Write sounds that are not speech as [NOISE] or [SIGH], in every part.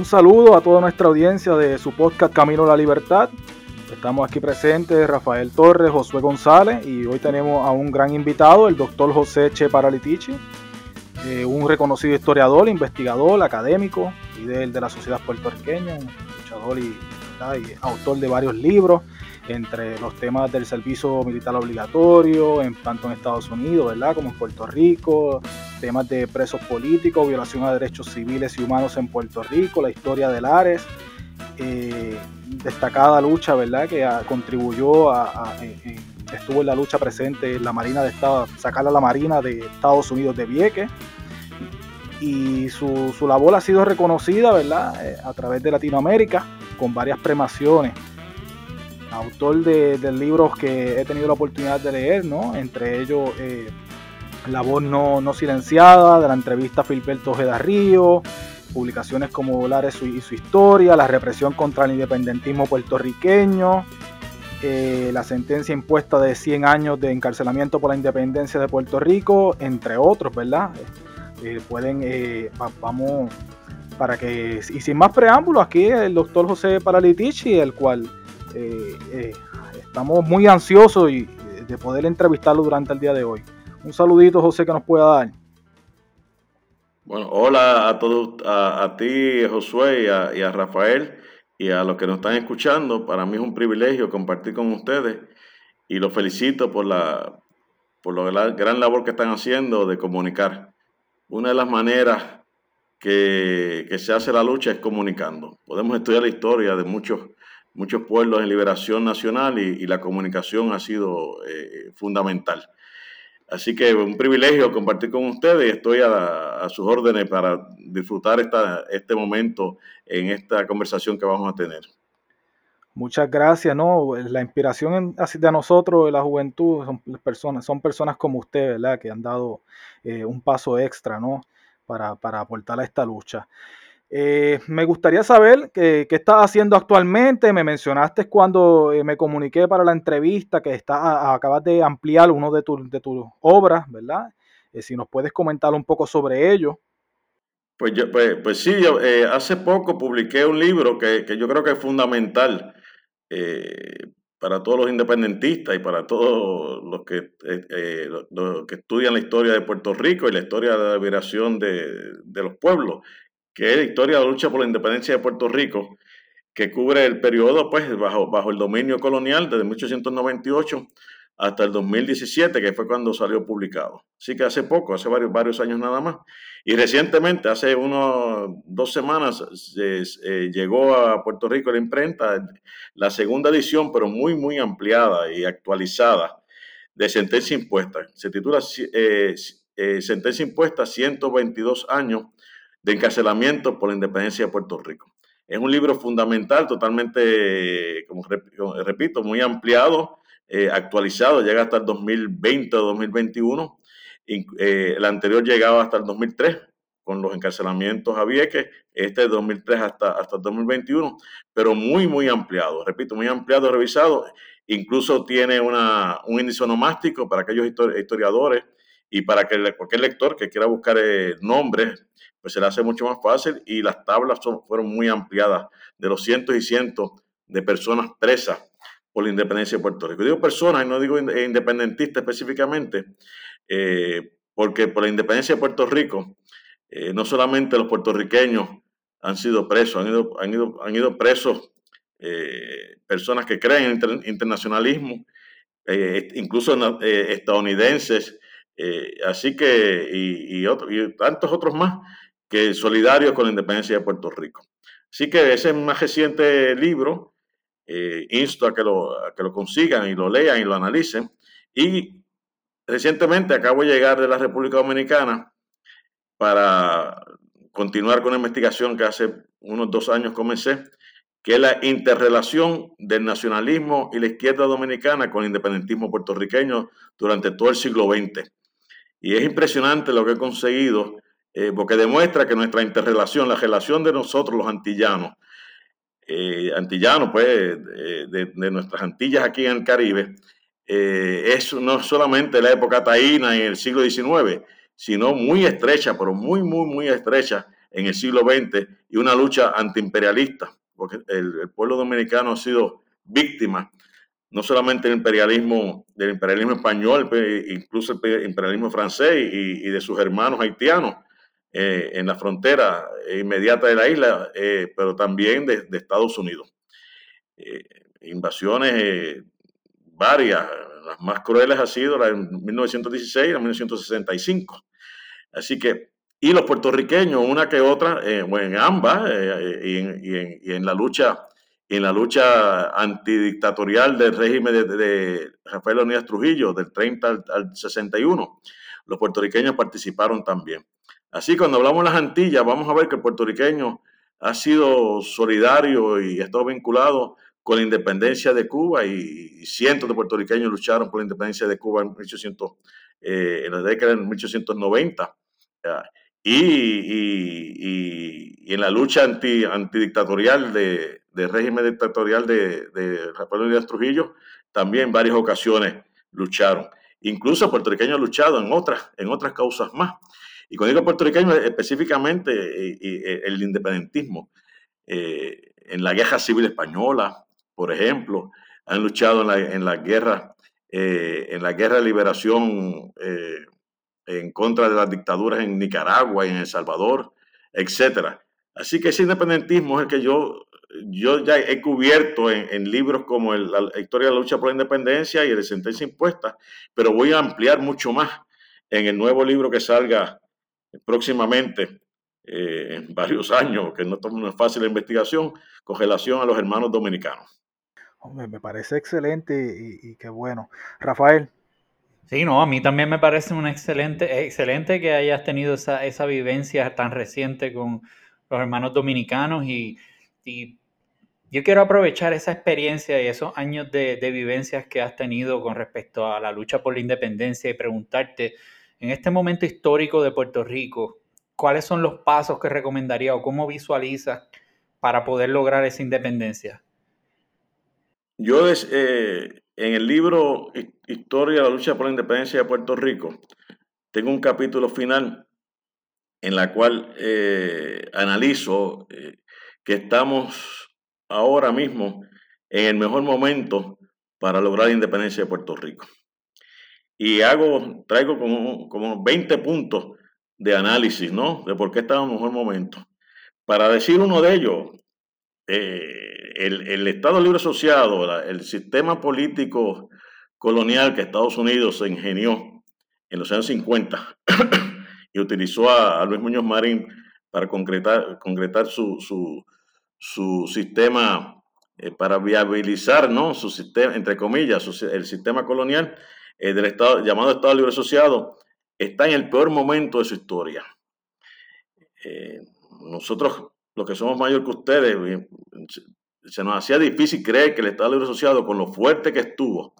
Un saludo a toda nuestra audiencia de su podcast Camino a la Libertad. Estamos aquí presentes Rafael Torres, Josué González y hoy tenemos a un gran invitado, el doctor José Che Paralitici, eh, un reconocido historiador, investigador, académico, líder de la sociedad puertorriqueña, un luchador y, y autor de varios libros entre los temas del servicio militar obligatorio, en, tanto en Estados Unidos, ¿verdad? Como en Puerto Rico, temas de presos políticos, violación a derechos civiles y humanos en Puerto Rico, la historia del Ares, eh, destacada lucha, ¿verdad? Que contribuyó a, estuvo en la lucha presente en la Marina de Estado, sacar a la Marina de Estados Unidos de Vieques. Y su, su labor ha sido reconocida, ¿verdad? Eh, a través de Latinoamérica, con varias premaciones autor de, libros que he tenido la oportunidad de leer, ¿no? Entre ellos eh, La voz no, silenciada, de la entrevista a Filberto Ojeda Río, publicaciones como Lares y su historia, La represión contra el independentismo puertorriqueño, eh, la sentencia impuesta de 100 años de encarcelamiento por la independencia de Puerto Rico, entre otros, ¿verdad? Eh, pueden, vamos, para que, y sin más preámbulos, aquí el doctor José Paralitici, el cual eh, eh, estamos muy ansiosos de poder entrevistarlo durante el día de hoy. Un saludito, José, que nos pueda dar. Bueno, hola a todos, a, ti, Josué, y a, Rafael, y a los que nos están escuchando. Para mí es un privilegio compartir con ustedes y los felicito por la, por la gran labor que están haciendo de comunicar. Una de las maneras que, que, se hace la lucha es comunicando. Podemos estudiar la historia de muchos muchos pueblos en liberación nacional y, la comunicación ha sido eh, fundamental. Así que un privilegio compartir con ustedes y estoy a, sus órdenes para disfrutar esta, este momento en esta conversación que vamos a tener. Muchas gracias, ¿no? La inspiración de nosotros, de la juventud, son personas, son personas como usted, ¿verdad? Que han dado eh, un paso extra, ¿no? Para, para aportar a esta lucha. Eh, me gustaría saber qué, estás haciendo actualmente. Me mencionaste cuando eh, me comuniqué para la entrevista que está, acabas de ampliar uno de, de tus obras, ¿verdad? Eh, si nos puedes comentar un poco sobre ello. Pues, yo, pues, pues sí, yo, hace poco publiqué un libro que, yo creo que es fundamental para todos los independentistas y para todos los que, que estudian la historia de Puerto Rico y la historia de la liberación de, de los pueblos que es la historia de la lucha por la independencia de Puerto Rico, que cubre el periodo pues, bajo, bajo el dominio colonial desde 1898 hasta el 2017, que fue cuando salió publicado. Así que hace poco, hace varios, varios años nada más. Y recientemente, hace unos dos semanas, llegó a Puerto Rico la imprenta la segunda edición, pero muy, muy ampliada y actualizada, de Sentencia Impuesta. Se titula eh, eh, Sentencia Impuesta 122 años de encarcelamiento por la independencia de Puerto Rico. Es un libro fundamental, totalmente, como repito, muy ampliado, eh, actualizado, llega hasta el 2020 o 2021. Eh, el anterior llegaba hasta el 2003 con los encarcelamientos a Vieques, este de 2003 hasta, hasta el 2021, pero muy, muy ampliado, repito, muy ampliado, revisado. Incluso tiene una, un índice onomástico para aquellos historiadores y para que cualquier lector que quiera buscar eh, nombres pues se le hace mucho más fácil y las tablas fueron muy ampliadas de los cientos y cientos de personas presas por la independencia de Puerto Rico. Digo personas y no digo independentistas específicamente, eh, porque por la independencia de Puerto Rico, eh, no solamente los puertorriqueños han sido presos, han ido, han ido, han ido presos personas que creen en el internacionalismo, incluso estadounidenses, así que, y, y tantos otros más que solidarios con la independencia de Puerto Rico. Así que ese más reciente libro, eh, insto a que, lo, que lo consigan y lo lean y lo analicen. Y recientemente acabo de llegar de la República Dominicana para continuar con una investigación que hace unos dos años comencé, que es la interrelación del nacionalismo y la izquierda dominicana con el independentismo puertorriqueño durante todo el siglo XX. Y es impresionante lo que he conseguido eh, porque demuestra que nuestra interrelación, la relación de nosotros los antillanos, eh, antillanos pues de, nuestras Antillas aquí en el Caribe, eh, es no solamente la época taína en el siglo XIX, sino muy estrecha, pero muy, muy, muy estrecha en el siglo XX y una lucha antiimperialista, porque el, pueblo dominicano ha sido víctima no solamente del imperialismo, del imperialismo español, incluso el imperialismo francés y, de sus hermanos haitianos eh, en la frontera inmediata de la isla, eh, pero también de, Estados Unidos. Eh, invasiones varias, las más crueles ha sido la de 1916 y la de 1965. Así que, y los puertorriqueños, una que otra, en ambas, y en la lucha en la lucha antidictatorial del régimen de, Rafael Leonidas Trujillo, del 30 al, 61. Los puertorriqueños participaron también. Así, cuando hablamos de las Antillas, vamos a ver que el puertorriqueño ha sido solidario y ha estado vinculado con la independencia de Cuba y, cientos de puertorriqueños lucharon por la independencia de Cuba en, 1800, eh, en la década de 1890. Y, en la lucha anti, antidictatorial de, del régimen dictatorial de, de Rafael Díaz Trujillo, también en varias ocasiones lucharon. Incluso puertorriqueños han luchado en otras, en otras causas más. Y cuando digo puertorriqueños, específicamente eh, eh, el independentismo. Eh, en la guerra civil española, por ejemplo, han luchado en la, en la guerra, en la guerra de liberación en contra de las dictaduras en Nicaragua y en El Salvador, etcétera. Así que ese independentismo es el que yo yo ya he cubierto en, libros como la historia de la lucha por la independencia y el de sentencia impuesta, pero voy a ampliar mucho más en el nuevo libro que salga próximamente, eh, en varios años, que no, es fácil la investigación, con relación a los hermanos dominicanos. Hombre, me parece excelente y, qué bueno. Rafael. Sí, no, a mí también me parece un excelente, excelente que hayas tenido esa, esa vivencia tan reciente con los hermanos dominicanos y, y yo quiero aprovechar esa experiencia y esos años de, vivencias que has tenido con respecto a la lucha por la independencia y preguntarte, en este momento histórico de Puerto Rico, ¿cuáles son los pasos que recomendaría o cómo visualizas para poder lograr esa independencia? Yo eh, en el libro Historia de la lucha por la independencia de Puerto Rico, tengo un capítulo final en la cual eh, analizo eh, que estamos ahora mismo en el mejor momento para lograr la independencia de Puerto Rico. Y traigo como, como 20 puntos de análisis, ¿no? De por qué estamos en el mejor momento. Para decir uno de ellos, eh, el, Estado Libre Asociado, el sistema político colonial que Estados Unidos se ingenió en los años 50 [COUGHS] y utilizó a, Luis Muñoz Marín para concretar, concretar su, su sistema eh, para viabilizar, ¿no? Su sistema, entre comillas, el sistema colonial eh, del Estado, llamado Estado Libre Asociado, está en el peor momento de su historia. Eh, nosotros, los que somos mayores que ustedes, se nos hacía difícil creer que el Estado Libre Asociado, con lo fuerte que estuvo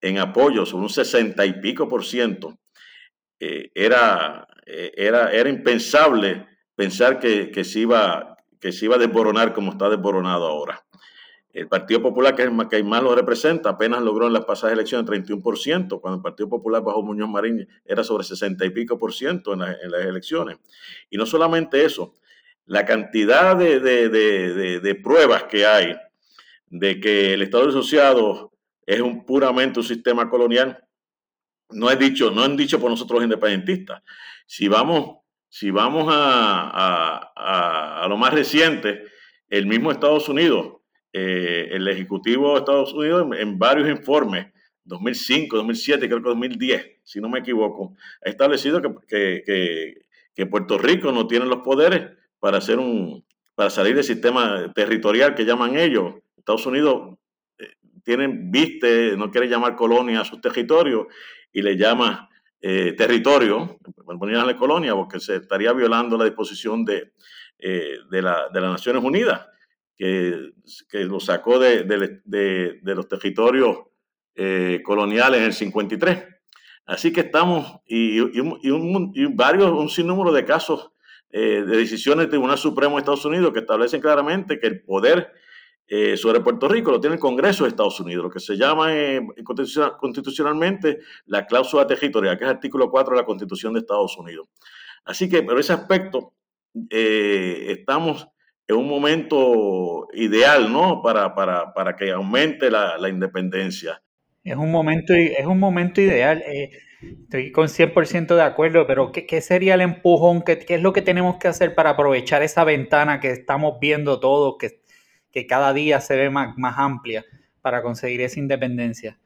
en apoyo, sobre un sesenta y pico por ciento, era, era, era impensable pensar que, se iba, que se iba a desboronar como está desboronado ahora. El Partido Popular, que es que más lo representa, apenas logró en las pasadas elecciones 31%, cuando el Partido Popular bajo Muñoz Marín era sobre 60 y pico por ciento en, las elecciones. Y no solamente eso, la cantidad de, pruebas que hay de que el Estado asociado es un puramente un sistema colonial, no es dicho, no han dicho por nosotros los independentistas. Si vamos si vamos a, lo más reciente, el mismo Estados Unidos, eh, el Ejecutivo de Estados Unidos en, varios informes, 2005, 2007, creo que 2010, si no me equivoco, ha establecido que, Puerto Rico no tiene los poderes para, hacer un, para salir del sistema territorial que llaman ellos. Estados Unidos eh, tienen, viste, no quiere llamar colonia a sus territorios y le llama eh, territorio, la colonia, porque se estaría violando la disposición de, eh, de, la, de las Naciones Unidas, que, que lo sacó de, de, los territorios eh, coloniales en el 53. Así que estamos, y, un, y varios, un sinnúmero de casos de decisiones del Tribunal Supremo de Estados Unidos que establecen claramente que el poder eh, sobre Puerto Rico lo tiene el Congreso de Estados Unidos, lo que se llama eh, constitucionalmente la cláusula territorial, que es el artículo 4 de la Constitución de Estados Unidos. Así que, pero ese aspecto eh, estamos en un momento ideal, ¿no? Para, para, para que aumente la, la, independencia. Es un momento, es un momento ideal. Eh, estoy con 100% de acuerdo, pero ¿qué, ¿qué, sería el empujón? ¿Qué, ¿Qué, es lo que tenemos que hacer para aprovechar esa ventana que estamos viendo todos, que, que cada día se ve más, más amplia para conseguir esa independencia?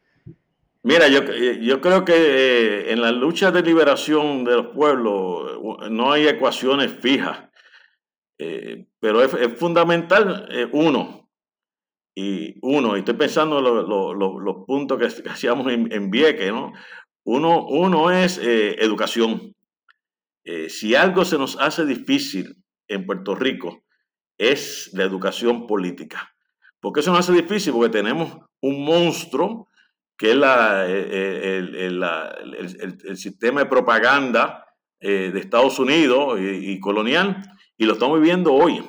Mira, yo, yo creo que eh, en la lucha de liberación de los pueblos no hay ecuaciones fijas, eh, pero es, es fundamental eh, uno, y uno, y estoy pensando en lo, lo, lo, los puntos que, hacíamos en, en, Vieque, ¿no? Uno, uno es eh, educación. Eh, si algo se nos hace difícil en Puerto Rico, es la educación política. ¿Por qué se nos hace difícil? Porque tenemos un monstruo que es la, el, el, el, el, sistema de propaganda eh, de Estados Unidos y, colonial, y lo estamos viviendo hoy.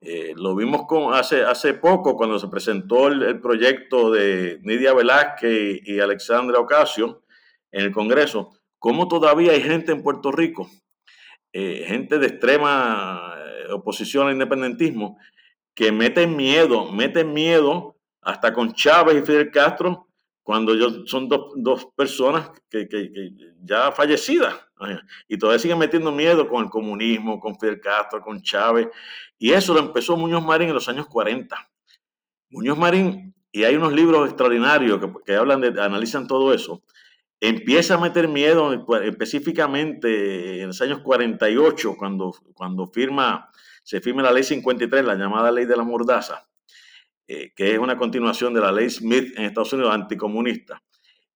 Eh, lo vimos con, hace, hace poco cuando se presentó el, proyecto de Nidia Velázquez y, y Alexandra Ocasio en el Congreso, cómo todavía hay gente en Puerto Rico, eh, gente de extrema eh, oposición al independentismo, que meten miedo, meten miedo hasta con Chávez y Fidel Castro cuando ellos son dos, dos personas que, que, que, ya fallecidas y todavía siguen metiendo miedo con el comunismo, con Fidel Castro, con Chávez. Y eso lo empezó Muñoz Marín en los años 40. Muñoz Marín, y hay unos libros extraordinarios que, que hablan de, analizan todo eso, empieza a meter miedo específicamente en los años 48, cuando, cuando firma, se firma la ley 53, la llamada ley de la mordaza eh, que es una continuación de la ley Smith en Estados Unidos anticomunista.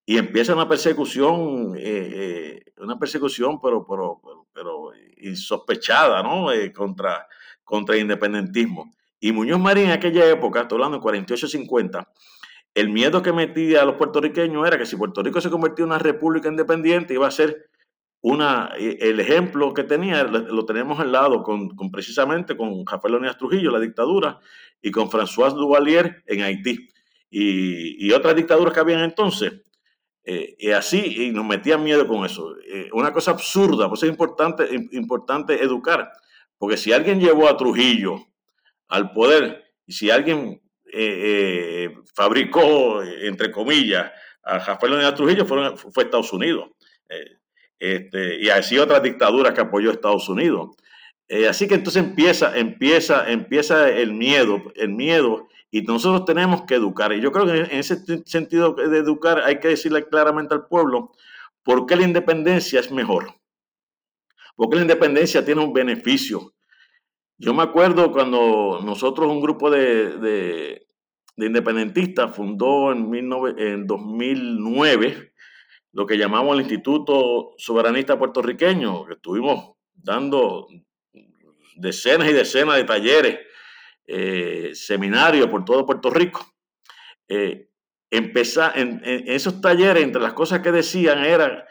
Y empieza una persecución, eh, eh, una persecución, pero, pero, pero, pero insospechada, ¿no? Eh, contra, contra el independentismo. Y Muñoz Marín en aquella época, estoy hablando de 48-50, el miedo que metía a los puertorriqueños era que si Puerto Rico se convertía en una república independiente iba a ser una, el ejemplo que tenía lo tenemos al lado con, con precisamente con Rafael Leonidas Trujillo, la dictadura, y con François Duvalier en Haití. Y, y otras dictaduras que habían entonces. Eh, y así, y nos metían miedo con eso. Eh, una cosa absurda, pues es importante, importante educar, porque si alguien llevó a Trujillo al poder, y si alguien eh, eh fabricó, entre comillas, a Rafael Leonidas Trujillo, fue, Estados Unidos. Eh, este, y así otras dictaduras que apoyó Estados Unidos. Así que entonces empieza, empieza, empieza el miedo, el miedo, y nosotros tenemos que educar. Y yo creo que en ese sentido de educar hay que decirle claramente al pueblo por qué la independencia es mejor. Porque la independencia tiene un beneficio. Yo me acuerdo cuando nosotros, un grupo de, de, de independentistas, fundó en, 19, en 2009 lo que llamamos el Instituto Soberanista Puertorriqueño, que estuvimos dando decenas y decenas de talleres, eh, seminarios por todo Puerto Rico. Eh, empezar, en, en, esos talleres, entre las cosas que decían era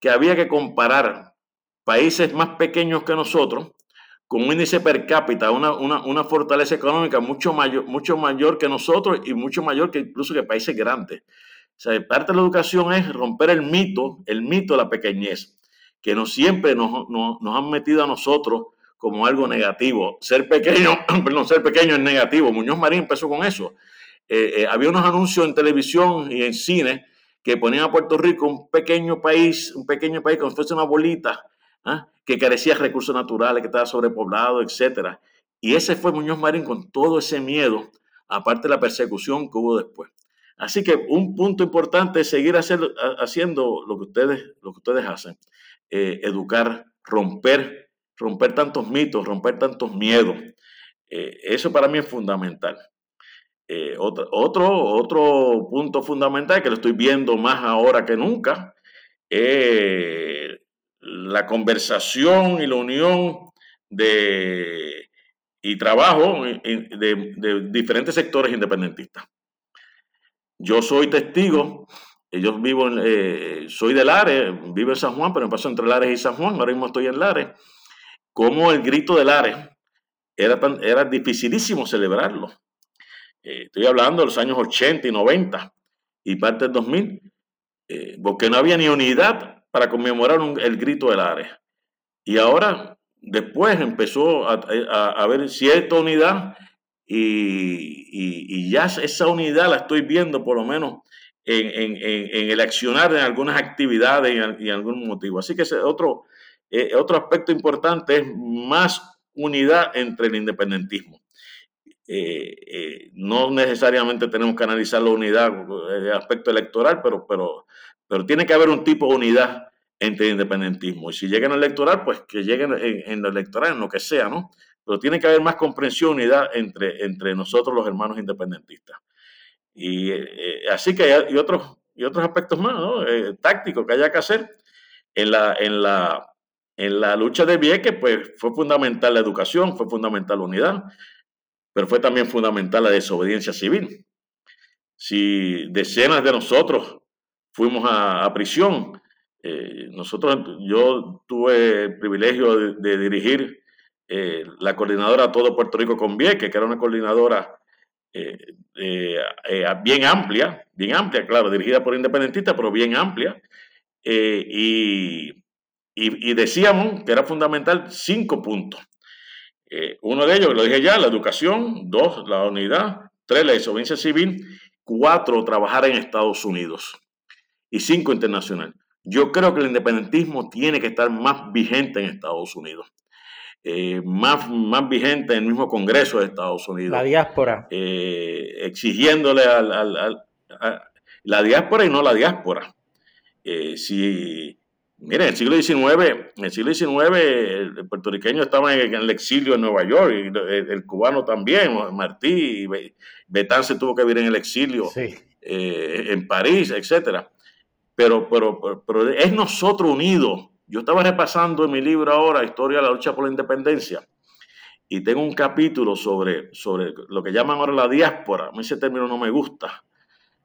que había que comparar países más pequeños que nosotros con un índice per cápita, una, una, una fortaleza económica mucho mayor, mucho mayor que nosotros y mucho mayor que incluso que países grandes. O sea, parte de la educación es romper el mito, el mito de la pequeñez, que no siempre nos, nos, nos han metido a nosotros como algo negativo. Ser pequeño, [CLEARS THROAT] perdón, ser pequeño es negativo. Muñoz Marín empezó con eso. Eh, eh, había unos anuncios en televisión y en cine que ponían a Puerto Rico un pequeño país, un pequeño país como si fuese una bolita, ¿eh? que carecía de recursos naturales, que estaba sobrepoblado, etcétera. Y ese fue Muñoz Marín con todo ese miedo, aparte de la persecución que hubo después. Así que un punto importante es seguir haciendo lo que ustedes, lo que ustedes hacen, eh, educar, romper, romper tantos mitos, romper tantos miedos. Eh, eso para mí es fundamental. Eh, otro, otro, otro punto fundamental que lo estoy viendo más ahora que nunca es la conversación y la unión de, y trabajo de, diferentes sectores independentistas. Yo soy testigo, yo vivo, en, eh, soy de Lares, vivo en San Juan, pero me paso entre Lares y San Juan, ahora mismo estoy en Lares, como el grito de Lares era, tan, era dificilísimo celebrarlo. Eh, estoy hablando de los años 80 y 90 y parte del 2000, eh, porque no había ni unidad para conmemorar un, el grito de Lares. Y ahora, después empezó a, haber cierta unidad y, ya esa unidad la estoy viendo por lo menos en, el accionar en algunas actividades y, en algún motivo. Así que ese otro, eh, otro aspecto importante es más unidad entre el independentismo. Eh, eh, no necesariamente tenemos que analizar la unidad, el aspecto electoral, pero, pero, pero tiene que haber un tipo de unidad entre el independentismo. Y si llegan al electoral, pues que lleguen en, lo electoral, en lo que sea, ¿no? Pero tiene que haber más comprensión, unidad entre, entre nosotros los hermanos independentistas. Y eh, así que hay otros, y otros aspectos más, ¿no? tácticos que haya que hacer. En la, en la, en la lucha de Vieques, pues fue fundamental la educación, fue fundamental la unidad, pero fue también fundamental la desobediencia civil. Si decenas de nosotros fuimos a, prisión, eh, nosotros, yo tuve el privilegio de, dirigir eh, la coordinadora Todo Puerto Rico con Vieques, que era una coordinadora eh, bien amplia, bien amplia, claro, dirigida por independentistas, pero bien amplia. y, decíamos que era fundamental cinco puntos. Uno de ellos, lo dije ya, la educación, dos, la unidad, tres, la desobediencia civil, cuatro, trabajar en Estados Unidos y cinco, internacional. Yo creo que el independentismo tiene que estar más vigente en Estados Unidos. Eh, más, más vigente en el mismo Congreso de Estados Unidos. La diáspora. Eh, exigiéndole al, a la diáspora y no la diáspora. si Mire, en el siglo XIX, en el siglo XIX el puertorriqueño estaba en el exilio en Nueva York, y el, cubano también, Martí, Betán se tuvo que vivir en el exilio eh, en París, etcétera. Pero, pero, pero, es nosotros unidos. Yo estaba repasando en mi libro ahora, Historia de la lucha por la independencia, y tengo un capítulo sobre, sobre lo que llaman ahora la diáspora. A mí ese término no me gusta,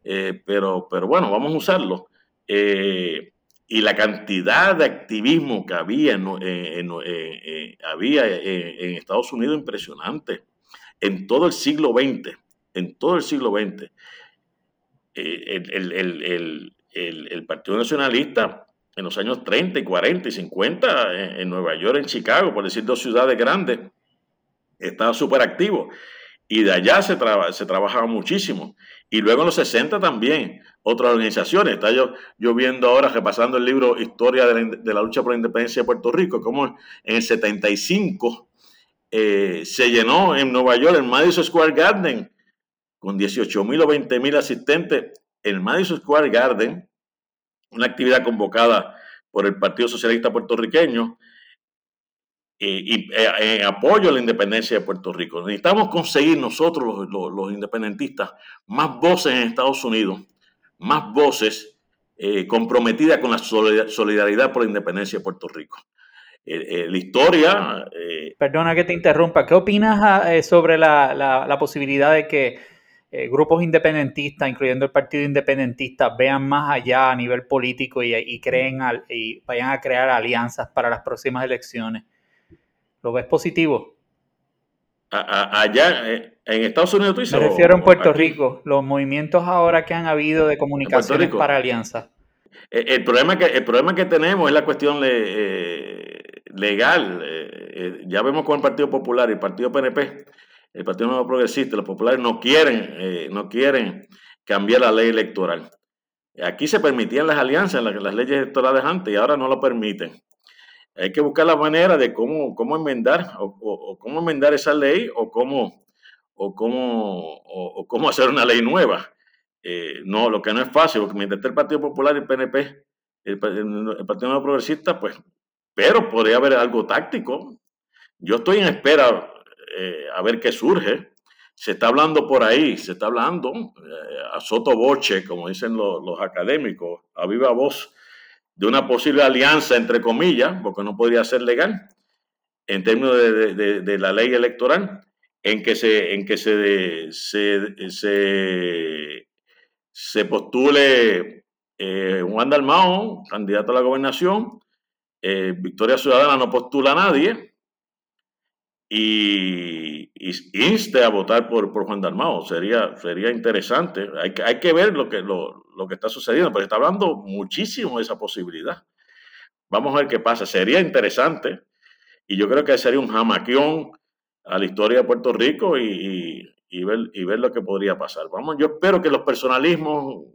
eh, pero, pero bueno, vamos a usarlo. Eh, y la cantidad de activismo que había en, había en, Estados Unidos impresionante. En todo el siglo XX, en todo el siglo XX, eh, Partido Nacionalista en los años 30 y 40 y 50 en, Nueva York, en Chicago, por decir dos ciudades grandes, estaba súper activo. Y de allá se, se trabajaba muchísimo. Y luego en los 60 también otras organizaciones. Está yo, yo viendo ahora, repasando el libro Historia de la, lucha por la independencia de Puerto Rico, como en el 75 eh, se llenó en Nueva York el Madison Square Garden con 18 mil o 20 mil asistentes. El Madison Square Garden, una actividad convocada por el Partido Socialista Puertorriqueño, y eh, apoyo a la independencia de Puerto Rico. Necesitamos conseguir nosotros, los, independentistas, más voces en Estados Unidos, más voces eh, comprometidas con la solidaridad por la independencia de Puerto Rico. Eh, la historia... Perdona que te interrumpa, ¿qué opinas ah, sobre la, posibilidad de que grupos independentistas, incluyendo el Partido Independentista, vean más allá a nivel político y, creen y vayan a crear alianzas para las próximas elecciones? ¿Lo ves positivo? allá eh, en Estados Unidos tú dices. Me refiero en Puerto Rico, los movimientos ahora que han habido de comunicaciones para alianzas. Eh, el, problema que, el problema que tenemos es la cuestión eh, legal. ya vemos con el Partido Popular y el Partido PNP, el Partido Nuevo Progresista, los populares no quieren, no quieren cambiar la ley electoral. Aquí se permitían las alianzas, las, leyes electorales antes, y ahora no lo permiten. Hay que buscar la manera de cómo, cómo enmendar o, cómo enmendar esa ley o cómo, o cómo, o, cómo hacer una ley nueva. Eh, no, lo que no es fácil, porque mientras está el Partido Popular y el PNP, el, Partido Nuevo Progresista, pues, pero podría haber algo táctico. Yo estoy en espera eh, a ver qué surge. Se está hablando por ahí, se está hablando eh, a soto boche, como dicen los, los académicos, a viva voz, de una posible alianza, entre comillas, porque no podría ser legal, en términos de, la ley electoral, en que se, en que se, se, se, postule eh, Juan Dalmao, candidato a la gobernación, eh, Victoria Ciudadana no postula a nadie, y, inste a votar por, por Juan Dalmao. Sería, sería interesante. Hay, hay que ver lo que, lo, lo que está sucediendo, pero está hablando muchísimo de esa posibilidad. Vamos a ver qué pasa. Sería interesante Y yo creo que sería un jamaquión a la historia de Puerto Rico y, ver, y ver lo que podría pasar. Vamos, yo espero que los personalismos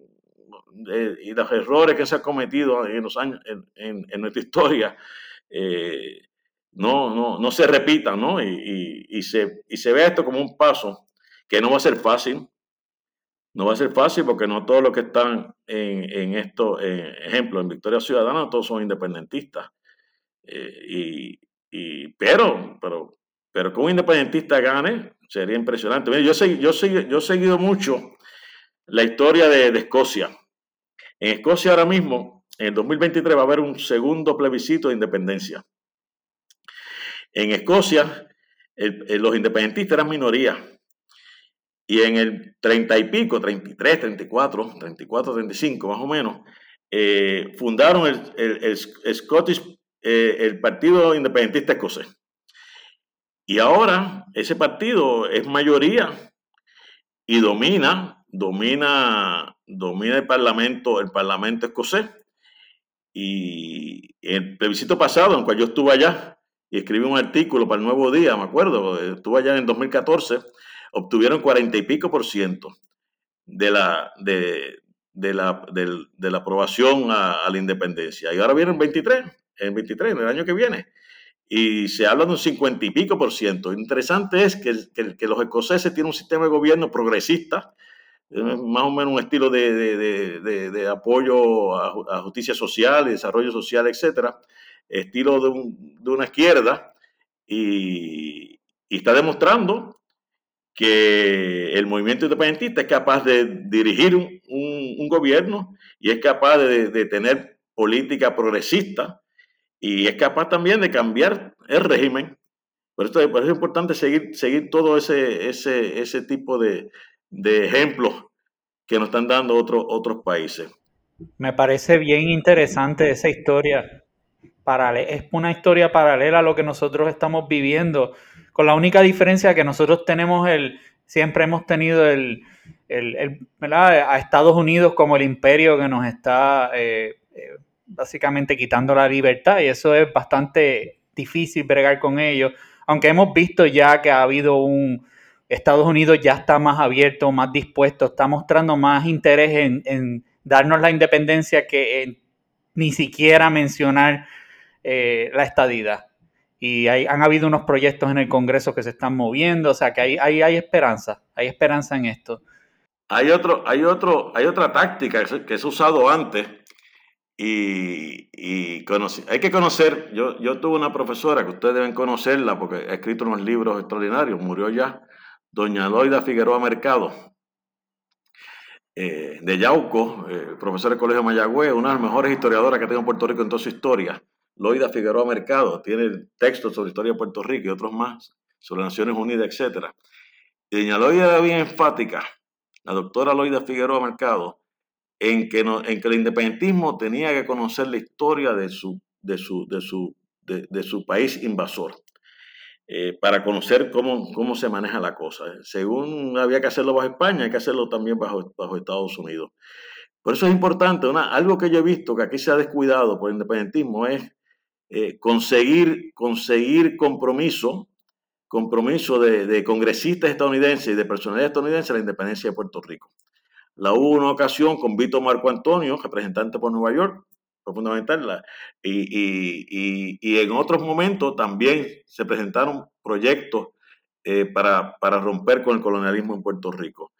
eh, y los errores que se han cometido en los años en, nuestra historia eh, no, no, no, se repitan, ¿no? Y, y, se, y se ve esto como un paso que no va a ser fácil, no va a ser fácil porque no todos los que están en, en esto, ejemplo, en Victoria Ciudadana, todos son independentistas. Eh, y, pero, pero, pero que un independentista gane sería impresionante. yo, yo, yo he seguido mucho la historia de, Escocia. En Escocia ahora mismo, en el 2023, va a haber un segundo plebiscito de independencia. En Escocia, los independentistas eran minoría. Y en el 30 y pico, 33, 34, 34, 35 más o menos, eh, fundaron el, Scottish, eh, el Partido Independentista Escocés. Y ahora ese partido es mayoría y domina, domina, domina el Parlamento, el Parlamento escocés. Y el plebiscito pasado, en cual yo estuve allá y escribí un artículo para el Nuevo Día, me acuerdo, estuve allá en 2014, obtuvieron cuarenta y pico por ciento de la, de, la, de, la aprobación a, la independencia. Y ahora vienen 23, en 23, en el año que viene. Y se habla de un cincuenta y pico por ciento. Interesante es que, que, los escoceses tienen un sistema de gobierno progresista, más o menos un estilo de, de, apoyo a, justicia social, desarrollo social, etcétera, estilo de, un, de una izquierda, y, está demostrando que el movimiento independentista es capaz de dirigir un, gobierno y es capaz de, tener política progresista y es capaz también de cambiar el régimen. Por eso, es importante seguir, seguir todo ese, ese, ese tipo de, ejemplos que nos están dando otros otros países. Me parece bien interesante esa historia. Es una historia paralela a lo que nosotros estamos viviendo. Con la única diferencia que nosotros tenemos el, siempre hemos tenido el, a Estados Unidos como el imperio que nos está eh, eh, básicamente quitando la libertad y eso es bastante difícil bregar con ellos, aunque hemos visto ya que ha habido un, Estados Unidos ya está más abierto, más dispuesto, está mostrando más interés en, darnos la independencia que ni siquiera mencionar eh, la estadidad y hay, han habido unos proyectos en el Congreso que se están moviendo, o sea que hay, hay, hay esperanza, hay esperanza en esto. Hay, otro, hay, otro, hay otra táctica que se ha usado antes y, hay que conocer, yo, yo tuve una profesora que ustedes deben conocerla porque ha escrito unos libros extraordinarios, murió ya, doña Loida Figueroa Mercado, eh, de Yauco, eh, profesora del Colegio Mayagüez, una de las mejores historiadoras que ha tenido Puerto Rico en toda su historia. Loida Figueroa Mercado tiene textos sobre historia de Puerto Rico y otros más, sobre Naciones Unidas, etc. Y doña Loida era bien enfática, la doctora Loida Figueroa Mercado, en que, en que el independentismo tenía que conocer la historia de su, de su, de su, de, su país invasor. Eh, para conocer cómo, cómo se maneja la cosa. Según había que hacerlo bajo España, hay que hacerlo también bajo, bajo Estados Unidos. Por eso es importante, algo que yo he visto que aquí se ha descuidado por el independentismo es eh, conseguir, conseguir compromiso, compromiso de, congresistas estadounidenses y de personalidad estadounidense a la independencia de Puerto Rico. La hubo una ocasión con Vito Marco Antonio, representante por Nueva York, fue fundamental, y, y, en otros momentos también se presentaron proyectos eh, para, para, romper con el colonialismo en Puerto Rico.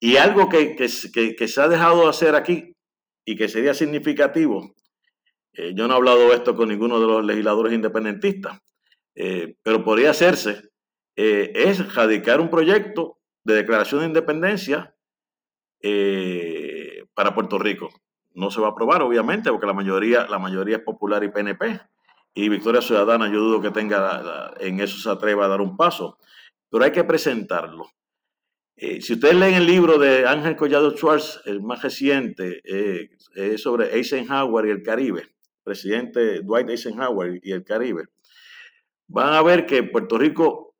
Y algo que, que, que, se ha dejado de hacer aquí y que sería significativo eh, yo no he hablado esto con ninguno de los legisladores independentistas, eh, pero podría hacerse, eh, es radicar un proyecto de declaración de independencia para Puerto Rico. No se va a aprobar, obviamente, porque la mayoría, la mayoría es popular y PNP. Y Victoria Ciudadana, yo dudo que tenga en eso se atreva a dar un paso. Pero hay que presentarlo. si ustedes leen el libro de Ángel Collado Schwartz, el más reciente, es sobre Eisenhower y el Caribe presidente Dwight Eisenhower y el Caribe, van a ver que Puerto Rico,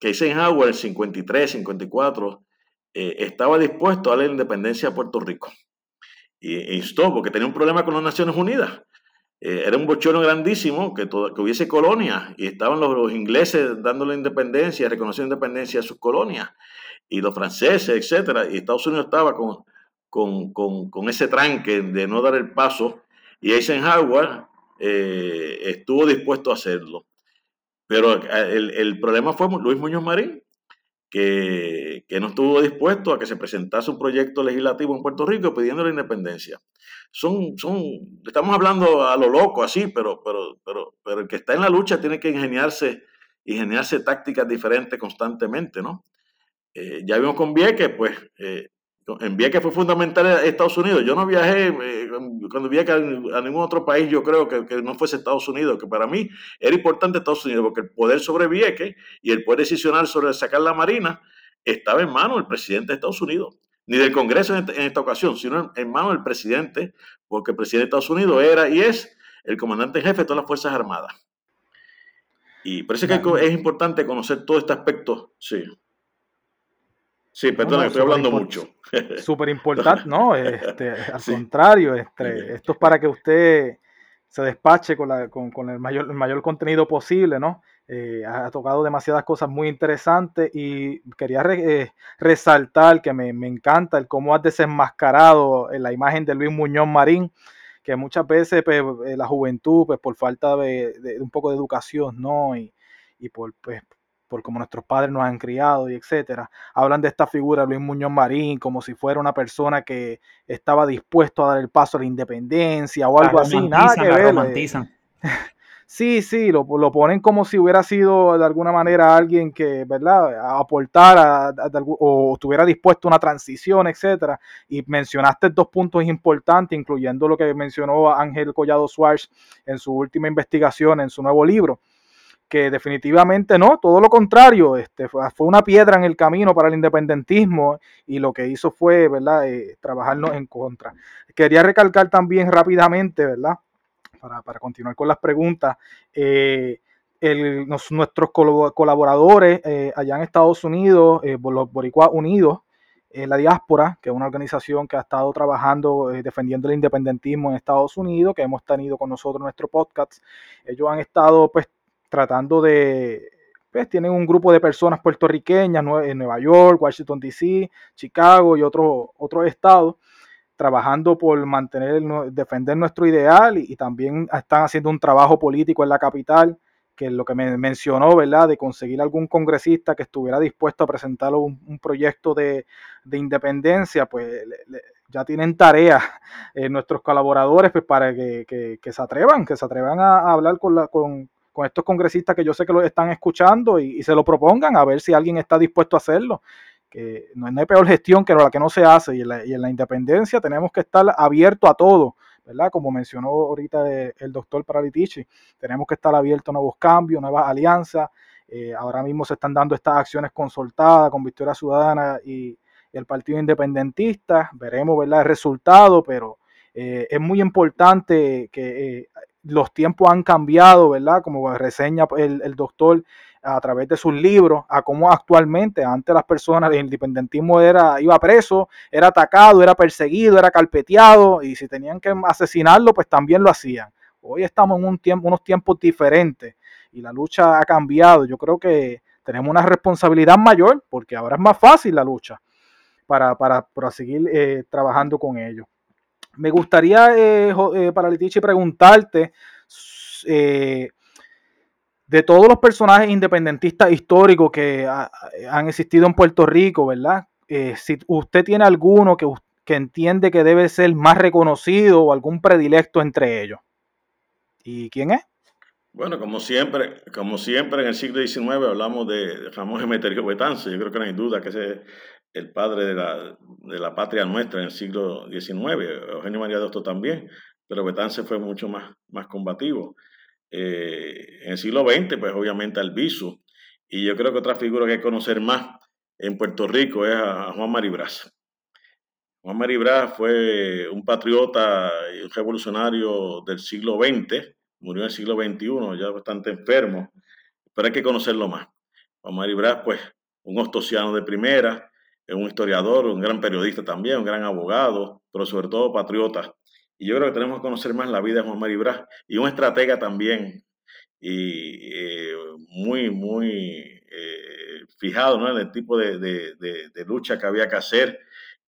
que Eisenhower en 53, 54, eh, estaba dispuesto a la independencia de Puerto Rico. Y, instó, porque tenía un problema con las Naciones Unidas. eh, era un bochorno grandísimo que, que hubiese colonias y estaban los, los ingleses dándole independencia, reconociendo independencia de sus colonias y los franceses, etcétera, y Estados Unidos estaba con, con, con, ese tranque de no dar el paso y Eisenhower eh, estuvo dispuesto a hacerlo. Pero el, el, problema fue Luis Muñoz Marín, que, no estuvo dispuesto a que se presentase un proyecto legislativo en Puerto Rico pidiendo la independencia son, son, estamos hablando a lo loco así, pero, el que está en la lucha tiene que ingeniarse, ingeniarse tácticas diferentes constantemente, ¿no? Eh, ya vimos con Vieques, pues, eh, en Vieques fue fundamental Estados Unidos. Yo no viajé, eh, cuando viajé a, ningún otro país, yo creo que, que, no fuese Estados Unidos, que para mí era importante Estados Unidos, porque el poder sobre Vieques y el poder decisional sobre sacar la Marina estaba en manos del presidente de Estados Unidos ni del Congreso en esta, ocasión, sino en, manos del presidente, porque el presidente de Estados Unidos era y es el comandante jefe de todas las Fuerzas Armadas. Y parece que es importante conocer todo este aspecto, sí. Sí, perdón, estoy hablando mucho. [LAUGHS] Súper importante, no, este, al contrario, este, esto es para que usted se despache con, la, con, con el, mayor, el mayor contenido posible, ¿no? Eh, ha tocado demasiadas cosas muy interesantes y quería eh, resaltar que me, encanta el cómo has desenmascarado la imagen de Luis Muñoz Marín, que muchas veces pues, eh, la juventud, pues por falta de, un poco de educación, ¿no? Y, por, pues, por como nuestros padres nos han criado y etcétera, hablan de esta figura Luis Muñoz Marín como si fuera una persona que estaba dispuesto a dar el paso a la independencia o algo así, nada que ver. Romantizan. [LAUGHS] Sí, sí, lo, lo, ponen como si hubiera sido de alguna manera alguien que, ¿verdad?, aportara o estuviera dispuesto a una transición, etcétera. Y mencionaste dos puntos importantes, incluyendo lo que mencionó Ángel Collado Suárez en su última investigación, en su nuevo libro, que definitivamente no, todo lo contrario, este, fue una piedra en el camino para el independentismo y lo que hizo fue, ¿verdad?, eh, trabajarnos en contra. Quería recalcar también rápidamente, ¿verdad?, para, continuar con las preguntas, eh, nuestros colaboradores eh, allá en Estados Unidos, eh, los Boricuas Unidos, la diáspora, que es una organización que ha estado trabajando defendiendo el independentismo en Estados Unidos, que hemos tenido con nosotros nuestro podcast. Ellos han estado pues tratando de, pues tienen un grupo de personas puertorriqueñas en Nueva York, Washington DC, Chicago y otros otros estados trabajando por mantener, defender nuestro ideal y, también están haciendo un trabajo político en la capital, que es lo que me mencionó, ¿verdad? De conseguir algún congresista que estuviera dispuesto a presentar un, proyecto de, independencia, pues ya tienen tarea eh, nuestros colaboradores pues, para que, se atrevan, que se atrevan a, hablar con, con, estos congresistas que yo sé que lo están escuchando y, se lo propongan a ver si alguien está dispuesto a hacerlo que no, hay peor gestión que la que no se hace y en la, independencia tenemos que estar abiertos a todo, ¿verdad? Como mencionó ahorita el doctor Paralitici, tenemos que estar abiertos a nuevos cambios, nuevas alianzas. Eh, ahora mismo se están dando estas acciones consultadas con Victoria Ciudadana y, el Partido Independentista. Veremos, ¿verdad? El resultado, pero eh, es muy importante que eh, los tiempos han cambiado, ¿verdad? Como reseña el, el doctor a través de sus libros a cómo actualmente, antes las personas, el independentismo era, iba preso, era atacado, era perseguido, era carpeteado y si tenían que asesinarlo, pues también lo hacían. Hoy estamos en un tiempo, unos tiempos diferentes y la lucha ha cambiado. Yo creo que tenemos una responsabilidad mayor porque ahora es más fácil la lucha para, para, para seguir eh, trabajando con ellos. Me gustaría, eh, eh para preguntarte eh, de todos los personajes independentistas históricos que han existido en Puerto Rico, ¿verdad? Eh, si usted tiene alguno que, que entiende que debe ser más reconocido o algún predilecto entre ellos. ¿Y quién es? Bueno, como siempre, como siempre en el siglo XIX hablamos de Ramón Emeterio Betance. Yo creo que no hay duda que ese es el padre de la, de la patria nuestra en el siglo XIX. Eugenio María de también, pero Betance fue mucho más, más combativo. Eh, en el siglo XX, pues obviamente Albizu. Y yo creo que otra figura que hay que conocer más en Puerto Rico es a Juan Maribraz. Juan Maribraz fue un patriota y un revolucionario del siglo XX, murió en el siglo XXI, ya bastante enfermo, pero hay que conocerlo más. Juan Maribraz, pues, un ostosiano de primera, un historiador, un gran periodista también, un gran abogado, pero sobre todo patriota Y yo creo que tenemos que conocer más la vida de Juan Mari Brás y un estratega también, y eh, muy, muy eh, fijado ¿no? en el tipo de, de, lucha que había que hacer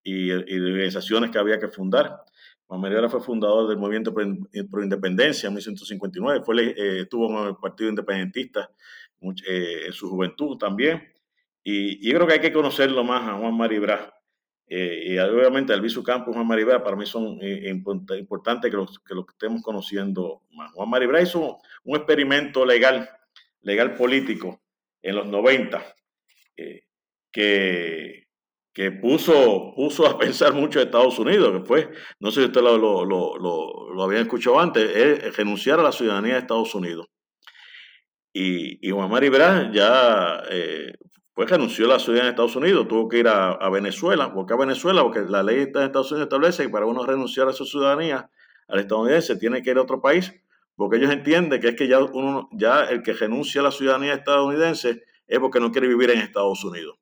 y, y organizaciones que había que fundar. Juan María fue fundador del Movimiento Pro Independencia en 1959, fue, eh, estuvo en el Partido Independentista eh, en su juventud también. Y, yo creo que hay que conocerlo más a Juan Maribra. Eh, y obviamente Alviso Campos y Juan Maribra para mí son importantes que los, que estemos conociendo más. Juan Maribra hizo un experimento legal, legal político en los 90, que que puso, puso a [LAUGHS] pensar mucho a Estados Unidos, que fue, no sé si usted lo, lo, lo, lo escuchado antes, es renunciar a la ciudadanía de Estados Unidos. Y, y Juan Mari ya eh, pues renunció a la ciudadanía de Estados Unidos, tuvo que ir a, Venezuela. ¿Por qué a Venezuela? Porque la ley de Estados Unidos establece que para uno renunciar a su ciudadanía al estadounidense tiene que ir a otro país, porque ellos entienden que es que ya, uno, ya el que renuncia a la ciudadanía estadounidense es porque no quiere vivir en Estados Unidos.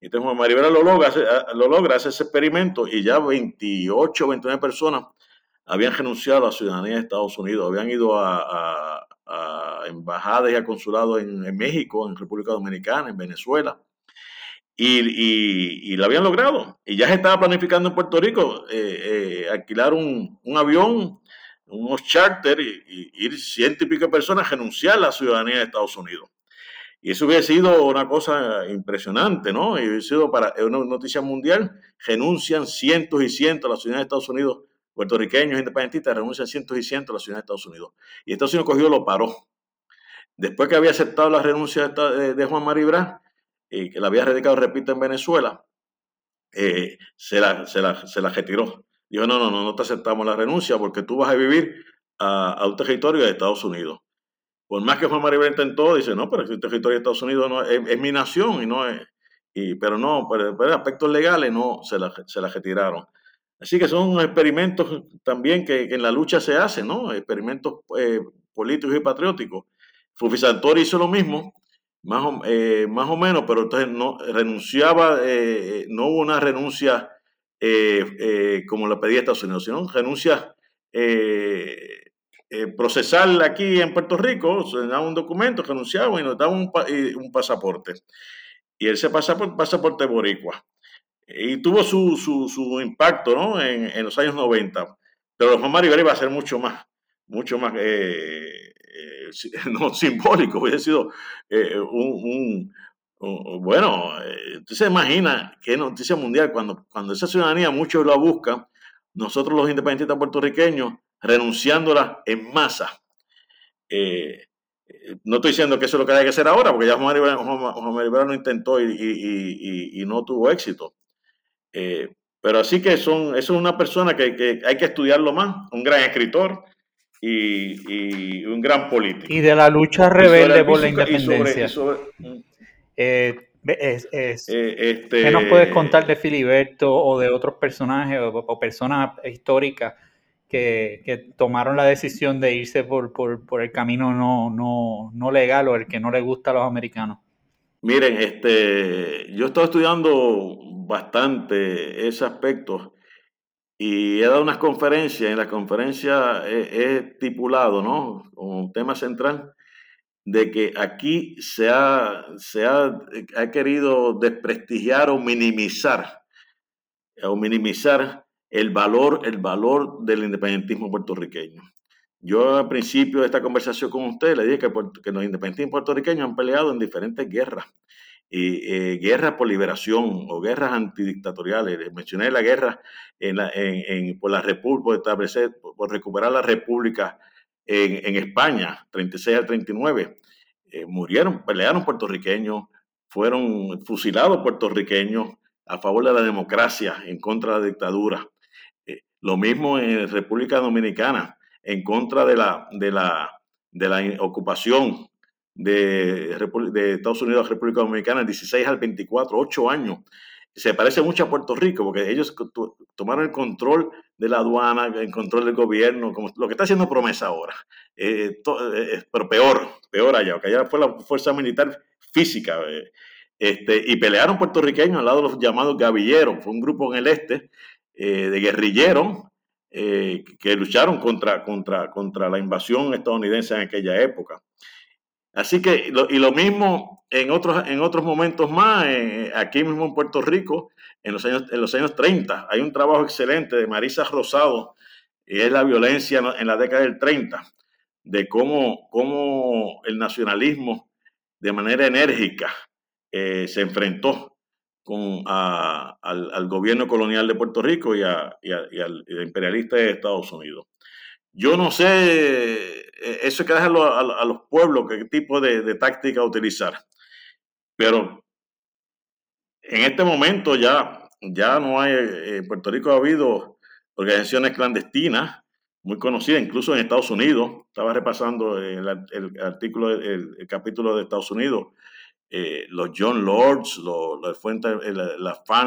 Entonces Juan Maribel lo logra, ah, lo logra hacer ese experimento y ya 28, 29 personas habían renunciado a la ciudadanía de Estados Unidos, habían ido a, embajadas y a consulados en, México, en República Dominicana, en Venezuela, y, y, lo habían logrado. Y ya se estaba planificando en Puerto Rico eh, eh, alquilar un, avión, unos charter y, ir ciento y pico de personas a renunciar a la ciudadanía de Estados Unidos. Y eso hubiera sido una cosa impresionante, ¿no? Y hubiera sido para una noticia mundial. Renuncian cientos y cientos a la ciudad de Estados Unidos, puertorriqueños independentistas renuncian cientos y cientos a la ciudad de Estados Unidos. Y Estados Unidos cogió lo paró. Después que había aceptado la renuncia de Juan Maribra, y que la había radicado, repito, en Venezuela, eh, se, la, se, la, se la retiró. Dijo, no, no, no, no te aceptamos la renuncia porque tú vas a vivir a, a un territorio de Estados Unidos. Por más que Juan Maribel intentó, dice, no, pero el territorio de Estados Unidos no, es, mi nación y no es... Y, pero no, por, aspectos legales no, se la, se la retiraron. Así que son experimentos también que, en la lucha se hacen, ¿no? Experimentos eh, políticos y patrióticos. Fufi hizo lo mismo, más o, eh, más o menos, pero entonces no renunciaba, eh, no hubo una renuncia como la pedía Estados Unidos, sino renuncia eh, procesarla aquí en Puerto Rico, se daba un documento que anunciaba y nos daba un, un pasaporte. Y ese pasaporte, pasaporte boricua. Y tuvo su, su, su impacto ¿no? en, en, los años 90. Pero Juan Mario iba a ser mucho más, mucho más eh, eh, [LAUGHS] no, simbólico, hubiera sido eh, un, un, bueno, usted se imagina qué noticia mundial cuando, cuando esa ciudadanía muchos la buscan, nosotros los independentistas puertorriqueños renunciándola en masa. Eh, eh, no estoy diciendo que eso es lo que hay que hacer ahora, porque ya Juan María lo intentó y, no tuvo éxito. Eh, pero así que son, eso es una persona que, hay que estudiarlo más, un gran escritor y, un gran político. Y de la lucha rebelde por la independencia. este, ¿Qué nos puedes contar de Filiberto o de otros personajes o personas históricas que, tomaron la decisión de irse por, el camino no, legal o el que no le gusta a los americanos? Miren, este, yo estoy estudiando bastante ese aspecto y he dado unas conferencias. En la conferencia he, estipulado, ¿no? Como tema central, de que aquí se ha, se ha, ha querido desprestigiar o minimizar, o minimizar el valor, el valor del independentismo puertorriqueño. Yo al principio de esta conversación con usted le dije que, los independentistas puertorriqueños han peleado en diferentes guerras, y, eh, guerras por liberación o guerras antidictatoriales. mencioné la guerra en por la República, por establecer, por, recuperar la República en, España, 36 al 39. Eh, murieron, pelearon puertorriqueños, fueron fusilados puertorriqueños a favor de la democracia, en contra de la dictadura. Lo mismo en República Dominicana, en contra de la, de la, de la ocupación de, Estados Unidos a República Dominicana, el 16 al 24, 8 años. Se parece mucho a Puerto Rico, porque ellos tomaron el control de la aduana, el control del gobierno, como lo que está haciendo promesa ahora. Eh, eh, pero peor, peor allá, porque allá fue la fuerza militar física. Eh, este, y pelearon puertorriqueños al lado de los llamados gavilleros, fue un grupo en el este eh, de guerrilleros eh, que lucharon contra, contra, contra la invasión estadounidense en aquella época. Así que, y lo mismo en otros, en otros momentos más, eh, aquí mismo en Puerto Rico, en los, años, en los años 30, hay un trabajo excelente de Marisa Rosado, y es la violencia en la década del 30, de cómo, cómo el nacionalismo de manera enérgica eh, se enfrentó con, al, gobierno colonial de Puerto Rico y, y, al imperialista de Estados Unidos. Yo no sé, eh, eso hay que dejarlo a, los pueblos, qué tipo de, táctica utilizar. Pero en este momento ya, ya no hay, eh, en Puerto Rico ha habido organizaciones clandestinas muy conocidas, incluso en Estados Unidos. Estaba repasando el, artículo, el, capítulo de Estados Unidos. Eh, los John Lords, los, la, FAN,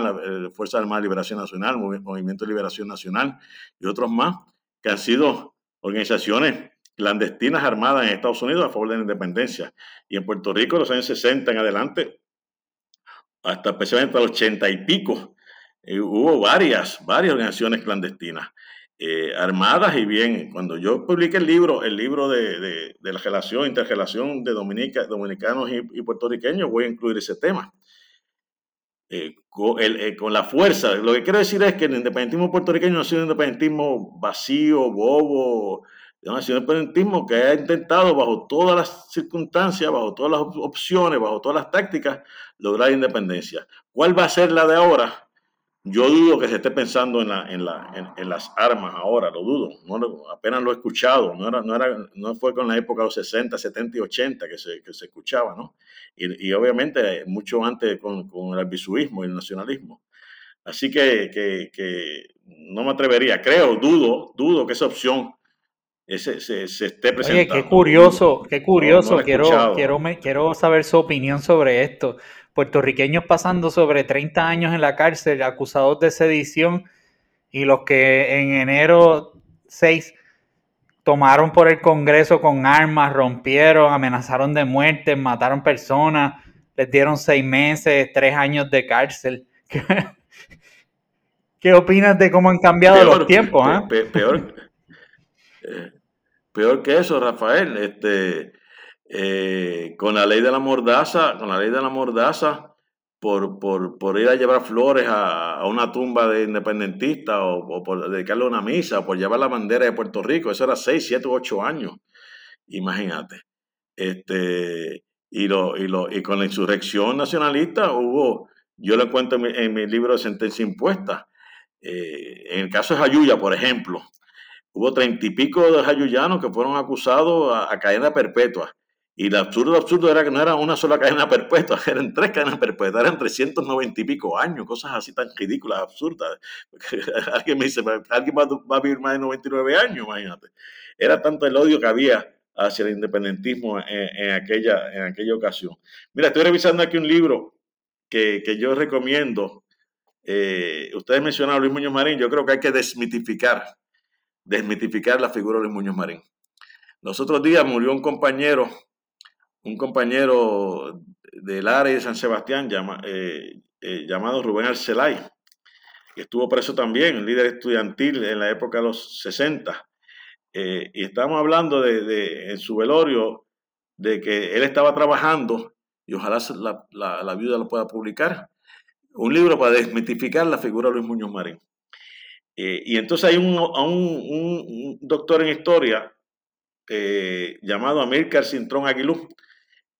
la, Fuerza Armada de Liberación Nacional, Movimiento de Liberación Nacional y otros más, que han sido organizaciones clandestinas armadas en Estados Unidos a favor de la independencia. Y en Puerto Rico, los años 60 en adelante, hasta especialmente los 80 y pico, eh, hubo varias, varias organizaciones clandestinas. Eh, armadas y bien, cuando yo publiqué el libro, el libro de, la relación, interrelación de Dominica, dominicanos y, puertorriqueños, voy a incluir ese tema. Eh, con, la fuerza, lo que quiero decir es que el independentismo puertorriqueño no ha sido un independentismo vacío, bobo, es un independentismo que ha intentado bajo todas las circunstancias, bajo todas las opciones, bajo todas las tácticas, lograr independencia. ¿Cuál va a ser la de ahora? Yo dudo que se esté pensando en, las armas ahora, lo dudo. No, apenas lo he escuchado. No, era, no, era, no fue con la época de los 60, 70 y 80 que se, que se escuchaba, ¿no? Y, obviamente mucho antes con, el albisuismo y el nacionalismo. Así que, que, no me atrevería, creo, dudo, dudo que esa opción se, se, esté presentando. Oye, qué curioso, qué curioso. quiero, quiero, me, quiero saber su opinión sobre esto puertorriqueños pasando sobre 30 años en la cárcel acusados de sedición y los que en enero 6 tomaron por el Congreso con armas, rompieron, amenazaron de muerte, mataron personas, les dieron seis meses, tres años de cárcel. [LAUGHS] ¿Qué, opinas de cómo han cambiado los tiempos? Ah? Peor, [LAUGHS] eh, peor que eso, Rafael. Este, eh, con la ley de la mordaza, con la ley de la mordaza, por, por, ir a llevar flores a, una tumba de independentistas o, por dedicarle una misa, o por llevar la bandera de Puerto Rico, eso era 6, 7 u 8 años, imagínate. Este, y, lo, y, lo, y con la insurrección nacionalista hubo, yo le cuento en mi, libro de sentencia impuesta, eh, en el caso de Jayuya, por ejemplo, hubo treinta y pico de jayuyanos que fueron acusados a, a cadena perpetua y lo absurdo, absurdo era que no era una sola cadena perpetua, [LAUGHS] eran tres cadenas perpetuas, eran 390 y pico años, cosas así tan ridículas, absurdas. [LAUGHS] alguien me dice, alguien va, a vivir más de 99 años, imagínate. Era tanto el odio que había hacia el independentismo en, aquella, en aquella ocasión. Mira, estoy revisando aquí un libro que, yo recomiendo. Eh, ustedes mencionaron a Luis Muñoz Marín, yo creo que hay que desmitificar, desmitificar la figura de Luis Muñoz Marín. Los otros días murió un compañero un compañero del área de San Sebastián eh, eh, llamado Rubén Arcelay, que estuvo preso también, líder estudiantil en la época de los 60. Eh, y estamos hablando de, en su velorio de que él estaba trabajando, y ojalá la, la, viuda lo pueda publicar, un libro para desmitificar la figura de Luis Muñoz Marín. y entonces hay un, doctor en historia llamado Amílcar Cintrón Aguilú,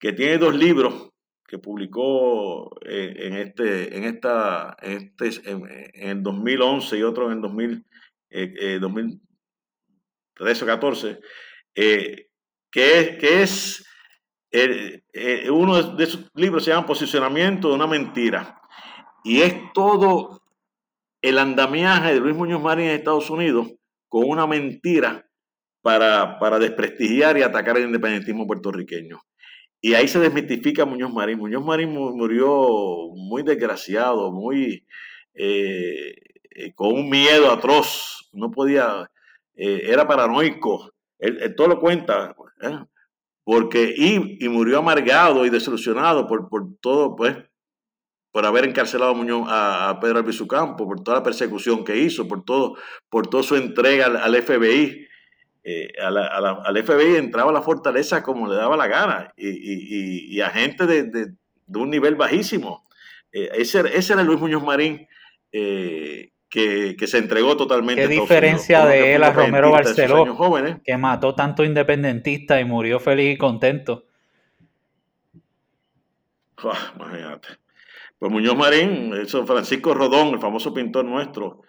que tiene dos libros que publicó eh, en, este, en, esta, este, en, el 2011 y otro en el 2000, eh, 2013 o 14, eh, que es, que es eh, uno de esos libros se llama Posicionamiento de una mentira. Y es todo el andamiaje de Luis Muñoz Marín en Estados Unidos con una mentira para, para desprestigiar y atacar el independentismo puertorriqueño. Y ahí se desmitifica Muñoz Marín. Muñoz Marín murió muy desgraciado, muy eh, eh, con un miedo atroz. No podía, eh, era paranoico. Él, todo lo cuenta. Porque, y, murió amargado y desilusionado por, por todo, pues, por haber encarcelado a, Muñoz, a, Pedro Albizu Campo, por toda la persecución que hizo, por todo, por toda su entrega al, FBI. Eh, al FBI entraba a la fortaleza como le daba la gana y, a gente de, un nivel bajísimo. Eh, ese, ese, era Luis Muñoz Marín eh, que, se entregó totalmente. ¿Qué diferencia de él a Romero Barceló, que mató tanto independentista y murió feliz y contento? Imagínate. Pues Muñoz Marín, eso Francisco Rodón, el famoso pintor nuestro,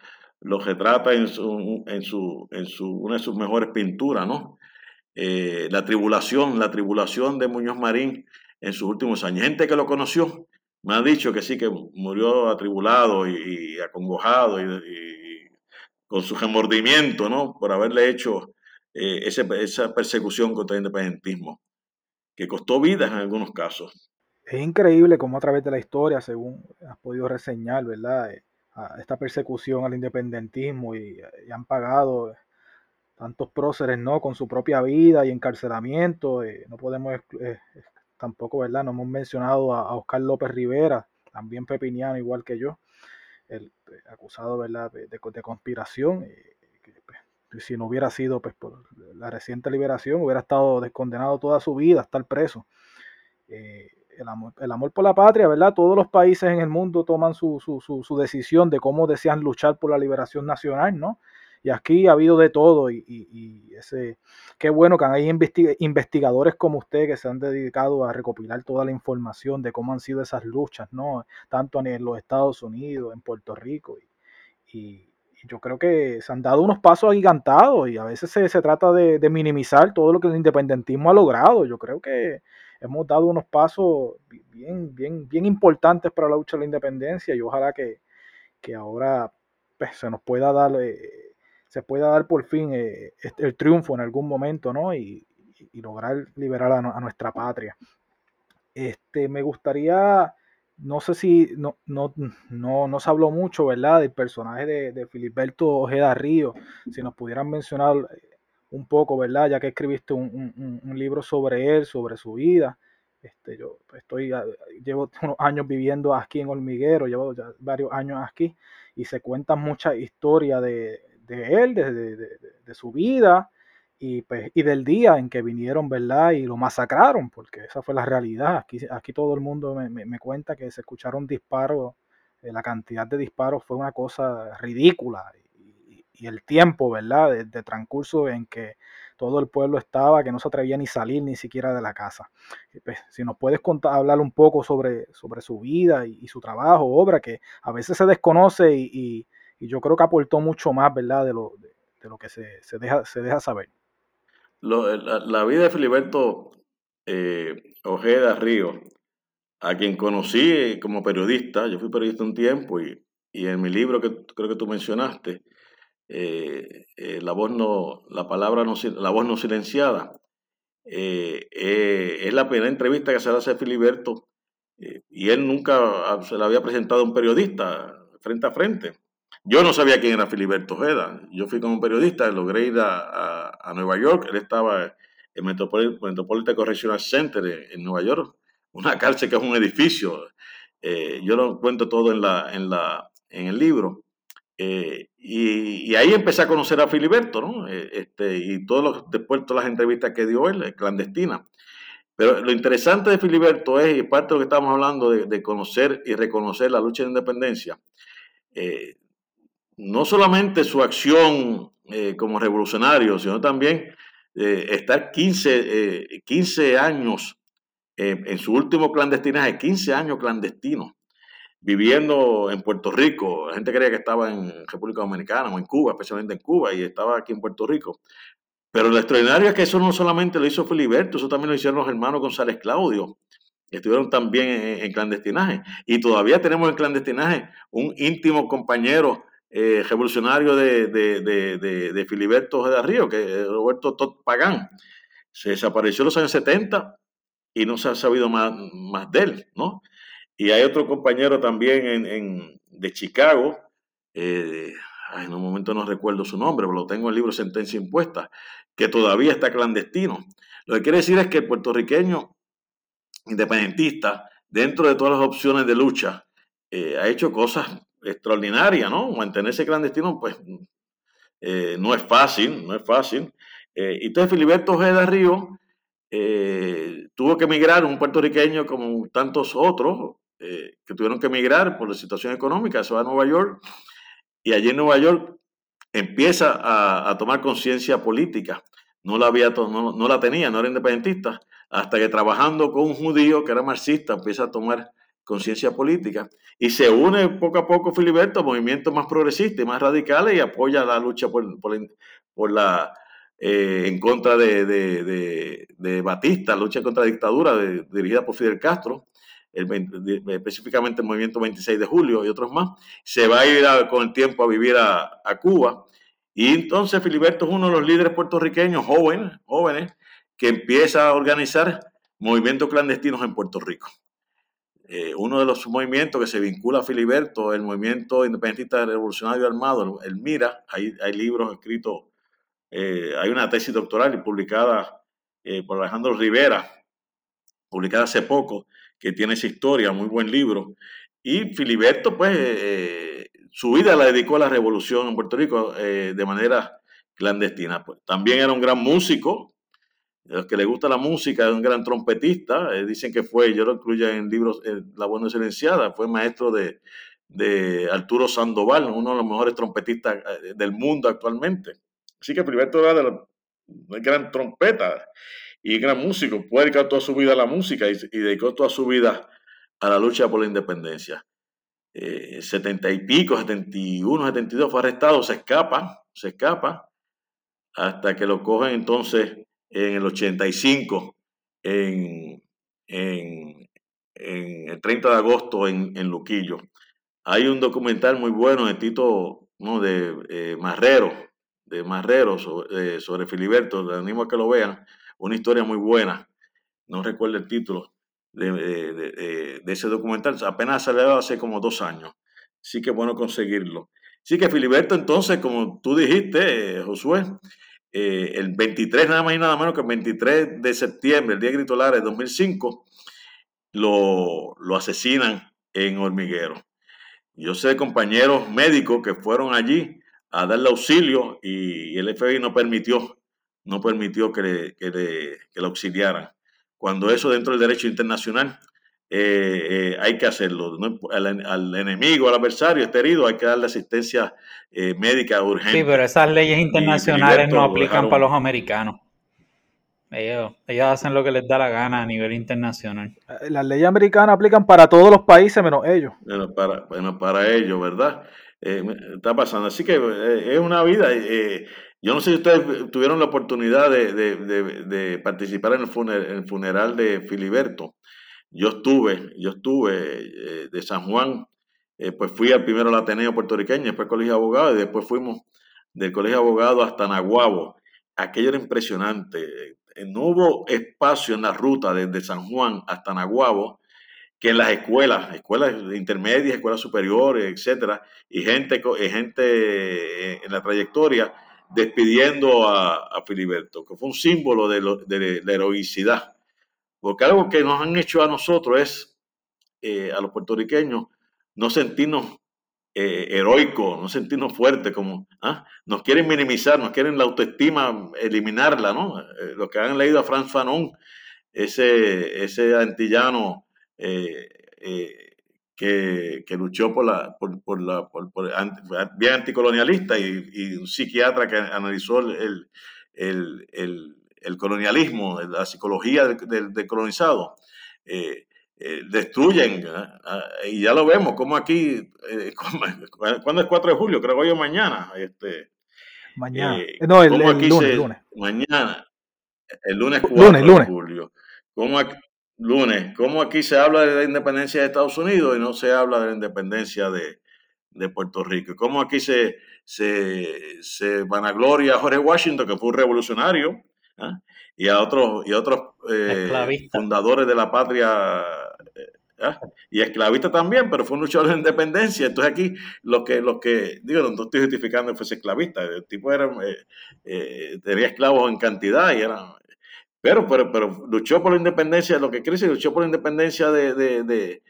lo retrata en, su, en, su, en su, una de sus mejores pinturas, ¿no? Eh, la tribulación, la tribulación de Muñoz Marín en sus últimos años. Gente que lo conoció me ha dicho que sí, que murió atribulado y, acongojado y, con su remordimiento, ¿no? Por haberle hecho eh, esa persecución contra el independentismo, que costó vidas en algunos casos. Es increíble cómo a través de la historia, según has podido reseñar, ¿verdad? Eh, esta persecución al independentismo y, han pagado tantos próceres, ¿no? Con su propia vida y encarcelamiento. Eh, no podemos eh, tampoco, ¿verdad? No hemos mencionado a, Oscar López Rivera, también pepiniano, igual que yo, el, acusado, ¿verdad? De, conspiración. Pues, si no hubiera sido pues, por la reciente liberación, hubiera estado descondenado toda su vida, estar preso el amor, por la patria, ¿verdad? Todos los países en el mundo toman su, decisión de cómo desean luchar por la liberación nacional, ¿no? Y aquí ha habido de todo y, ese, qué bueno que hay investigadores como usted que se han dedicado a recopilar toda la información de cómo han sido esas luchas, ¿no? Tanto en los Estados Unidos, en Puerto Rico y, yo creo que se han dado unos pasos agigantados y a veces se, trata de, minimizar todo lo que el independentismo ha logrado. Yo creo que hemos dado unos pasos bien, bien, bien importantes para la lucha de la independencia y ojalá que, ahora pues, se nos pueda dar, eh, se pueda dar por fin eh, el triunfo en algún momento, ¿no? Y, lograr liberar a, nuestra patria. Este, me gustaría, no sé si, no, no, no, se habló mucho, ¿verdad? Del personaje de, de Filiberto Ojeda Río, si nos pudieran mencionar un poco, ¿verdad? Ya que escribiste un, libro sobre él, sobre su vida. Este, yo estoy, ah, llevo [LAUGHS] unos años viviendo aquí en Hormiguero, llevo ya varios años aquí y se cuentan muchas historias de, él, de, su vida y, pues, y del día en que vinieron, ¿verdad? Y lo masacraron, porque esa fue la realidad. Aquí, aquí todo el mundo me, cuenta que se escucharon disparos, eh, la cantidad de disparos fue una cosa ridícula el tiempo, ¿verdad? De, transcurso en que todo el pueblo estaba, que no se atrevía ni salir ni siquiera de la casa. Pues, si nos puedes contar, hablar un poco sobre, sobre su vida y, su trabajo, obra, que a veces se desconoce y, yo creo que aportó mucho más, ¿verdad? De lo, de, lo que se, deja, se deja saber. la, vida de Filiberto eh, Ojeda Río, a quien conocí como periodista, yo fui periodista un tiempo y, y en mi libro que creo que tú mencionaste, eh, eh, la voz no, la palabra no, la voz no silenciada. Eh, es la primera entrevista que se le hace a Filiberto y él nunca se le había presentado a un periodista frente a frente. Yo no sabía quién era Filiberto Ojeda. Yo fui como periodista, logré ir a, Nueva York. Él estaba en Metropolitan Correctional Center en, Nueva York, una cárcel que es un edificio. yo lo cuento todo en, la, en, la, en el libro. Eh, y, ahí empecé a conocer a Filiberto, ¿no? Eh, este, y todos los, después todas las entrevistas que dio él, clandestina. Pero lo interesante de Filiberto es, y parte de lo que estamos hablando, de, conocer y reconocer la lucha de independencia, eh, no solamente su acción como revolucionario, sino también estar 15, 15 años en su último clandestinaje, 15 años clandestino viviendo en Puerto Rico. La gente creía que estaba en República Dominicana o en Cuba, especialmente en Cuba, y estaba aquí en Puerto Rico. Pero lo extraordinario es que eso no solamente lo hizo Filiberto, eso también lo hicieron los hermanos González Claudio, estuvieron también en, clandestinaje. Y todavía tenemos en clandestinaje un íntimo compañero eh, revolucionario de, de, Filiberto de Río, que es Roberto Tot Pagán. Se desapareció en los años 70 y no se ha sabido más, más de él, ¿no? Y hay otro compañero también en, de Chicago, eh, en un momento no recuerdo su nombre, pero lo tengo en el libro Sentencia Impuesta, que todavía está clandestino. Lo que quiere decir es que el puertorriqueño independentista, dentro de todas las opciones de lucha eh, ha hecho cosas extraordinarias, ¿no? Mantenerse clandestino, pues eh, no es fácil, no es fácil. y entonces Filiberto Ojeda Río tuvo que emigrar, un puertorriqueño como tantos otros, que tuvieron que emigrar por la situación económica, se va a Nueva York, y allí en Nueva York empieza a, tomar conciencia política. No la, había, no, la tenía, no era independentista, hasta que trabajando con un judío que era marxista empieza a tomar conciencia política y se une poco a poco Filiberto a movimientos más progresistas y más radicales y apoya la lucha por, la eh, en contra de, de, de, Batista, lucha contra la dictadura dirigida por Fidel Castro, específicamente el movimiento 26 de julio y otros más. Se va a ir con el tiempo a vivir a, Cuba y entonces Filiberto es uno de los líderes puertorriqueños jóvenes, jóvenes que empieza a organizar movimientos clandestinos en Puerto Rico. Eh, uno de los movimientos que se vincula a Filiberto, el movimiento independentista revolucionario armado, el, MIRA, hay, hay libros escritos, eh, hay una tesis doctoral publicada eh, por Alejandro Rivera, publicada hace poco, que tiene esa historia, muy buen libro. Y Filiberto, pues, su vida la dedicó a la revolución en Puerto Rico de manera clandestina. Pues, también era un gran músico, los que le gusta la música, un gran trompetista. Eh, dicen que fue, yo lo incluyo en libros, eh, La Buena Silenciada, fue maestro de, de, Arturo Sandoval, uno de los mejores trompetistas eh, del mundo actualmente. Así que Filiberto era de la, gran trompeta y gran músico. Dedicado toda su vida a la música y, dedicó toda su vida a la lucha por la independencia. Setenta y pico, 71, 72, fue arrestado, se escapa, se escapa, hasta que lo cogen entonces en el 85, en, en, en el 30 de agosto en, en, Luquillo. Hay un documental muy bueno de Tito, no, de eh, Marrero, de Marrero sobre, eh, sobre Filiberto, les animo a que lo vean, una historia muy buena, no recuerdo el título de, de, de ese documental, apenas salió hace como dos años, sí que bueno conseguirlo. Sí que Filiberto entonces, como tú dijiste, eh, Josué, eh, el 23, nada más y nada menos que el 23 de septiembre, el día de Grito de 2005, lo, lo asesinan en Hormiguero. Yo sé compañeros médicos que fueron allí a darle auxilio y el FBI no permitió, no permitió que, le, que, le, que lo auxiliaran. Cuando eso dentro del derecho internacional eh, eh, hay que hacerlo. Al, enemigo, al adversario este herido, hay que darle asistencia eh, médica urgente. Sí, pero esas leyes internacionales no aplican para los americanos. Ellos, ellos hacen lo que les da la gana a nivel internacional. Las leyes americanas aplican para todos los países menos ellos. Bueno, para, bueno, para ellos, ¿verdad? está pasando. Así que es una vida. Yo no sé si ustedes tuvieron la oportunidad de, participar en el, en el funeral de Filiberto. Yo estuve, yo estuve eh, de San Juan, eh, pues fui al primero al Ateneo puertorriqueño, después al Colegio de Abogados y después fuimos del Colegio de Abogados hasta Naguabo. Aquello era impresionante. Eh, no hubo espacio en la ruta desde San Juan hasta Naguabo que en las escuelas, escuelas intermedias, escuelas superiores, etcétera, y gente, gente en la trayectoria despidiendo a, Filiberto, que fue un símbolo de, la heroicidad porque algo que nos han hecho a nosotros es, eh, a los puertorriqueños, no sentirnos eh, heroicos, no sentirnos fuertes, como ¿ah? nos quieren minimizar, nos quieren la autoestima eliminarla, ¿no? Eh, los que han leído a Franz Fanon, ese, ese antillano que, luchó por la, por, la bien anticolonialista y, un psiquiatra que analizó el, el el colonialismo, la psicología del, colonizado, eh, eh, destruyen, ah, y ya lo vemos, como aquí, eh, [LAUGHS] cuando es 4 de julio? Creo que hoy o mañana. Este, mañana. no, el, lunes, Mañana, el lunes 4 de julio. ¿Cómo aquí, lunes, ¿cómo aquí se habla de la independencia de Estados Unidos y no se habla de la independencia de, Puerto Rico? ¿Cómo aquí se, se, se vanagloria a Jorge Washington, que fue un revolucionario, ¿ah? y a otros, y otros eh, fundadores de la patria eh, ¿ah? y esclavista también, pero fue un luchador de independencia. Entonces aquí los que, los que digo, no estoy justificando que fuese esclavista, el tipo era, eh, tenía esclavos en cantidad y era, pero, pero, pero luchó por la independencia, lo que crece, luchó por la independencia de, de,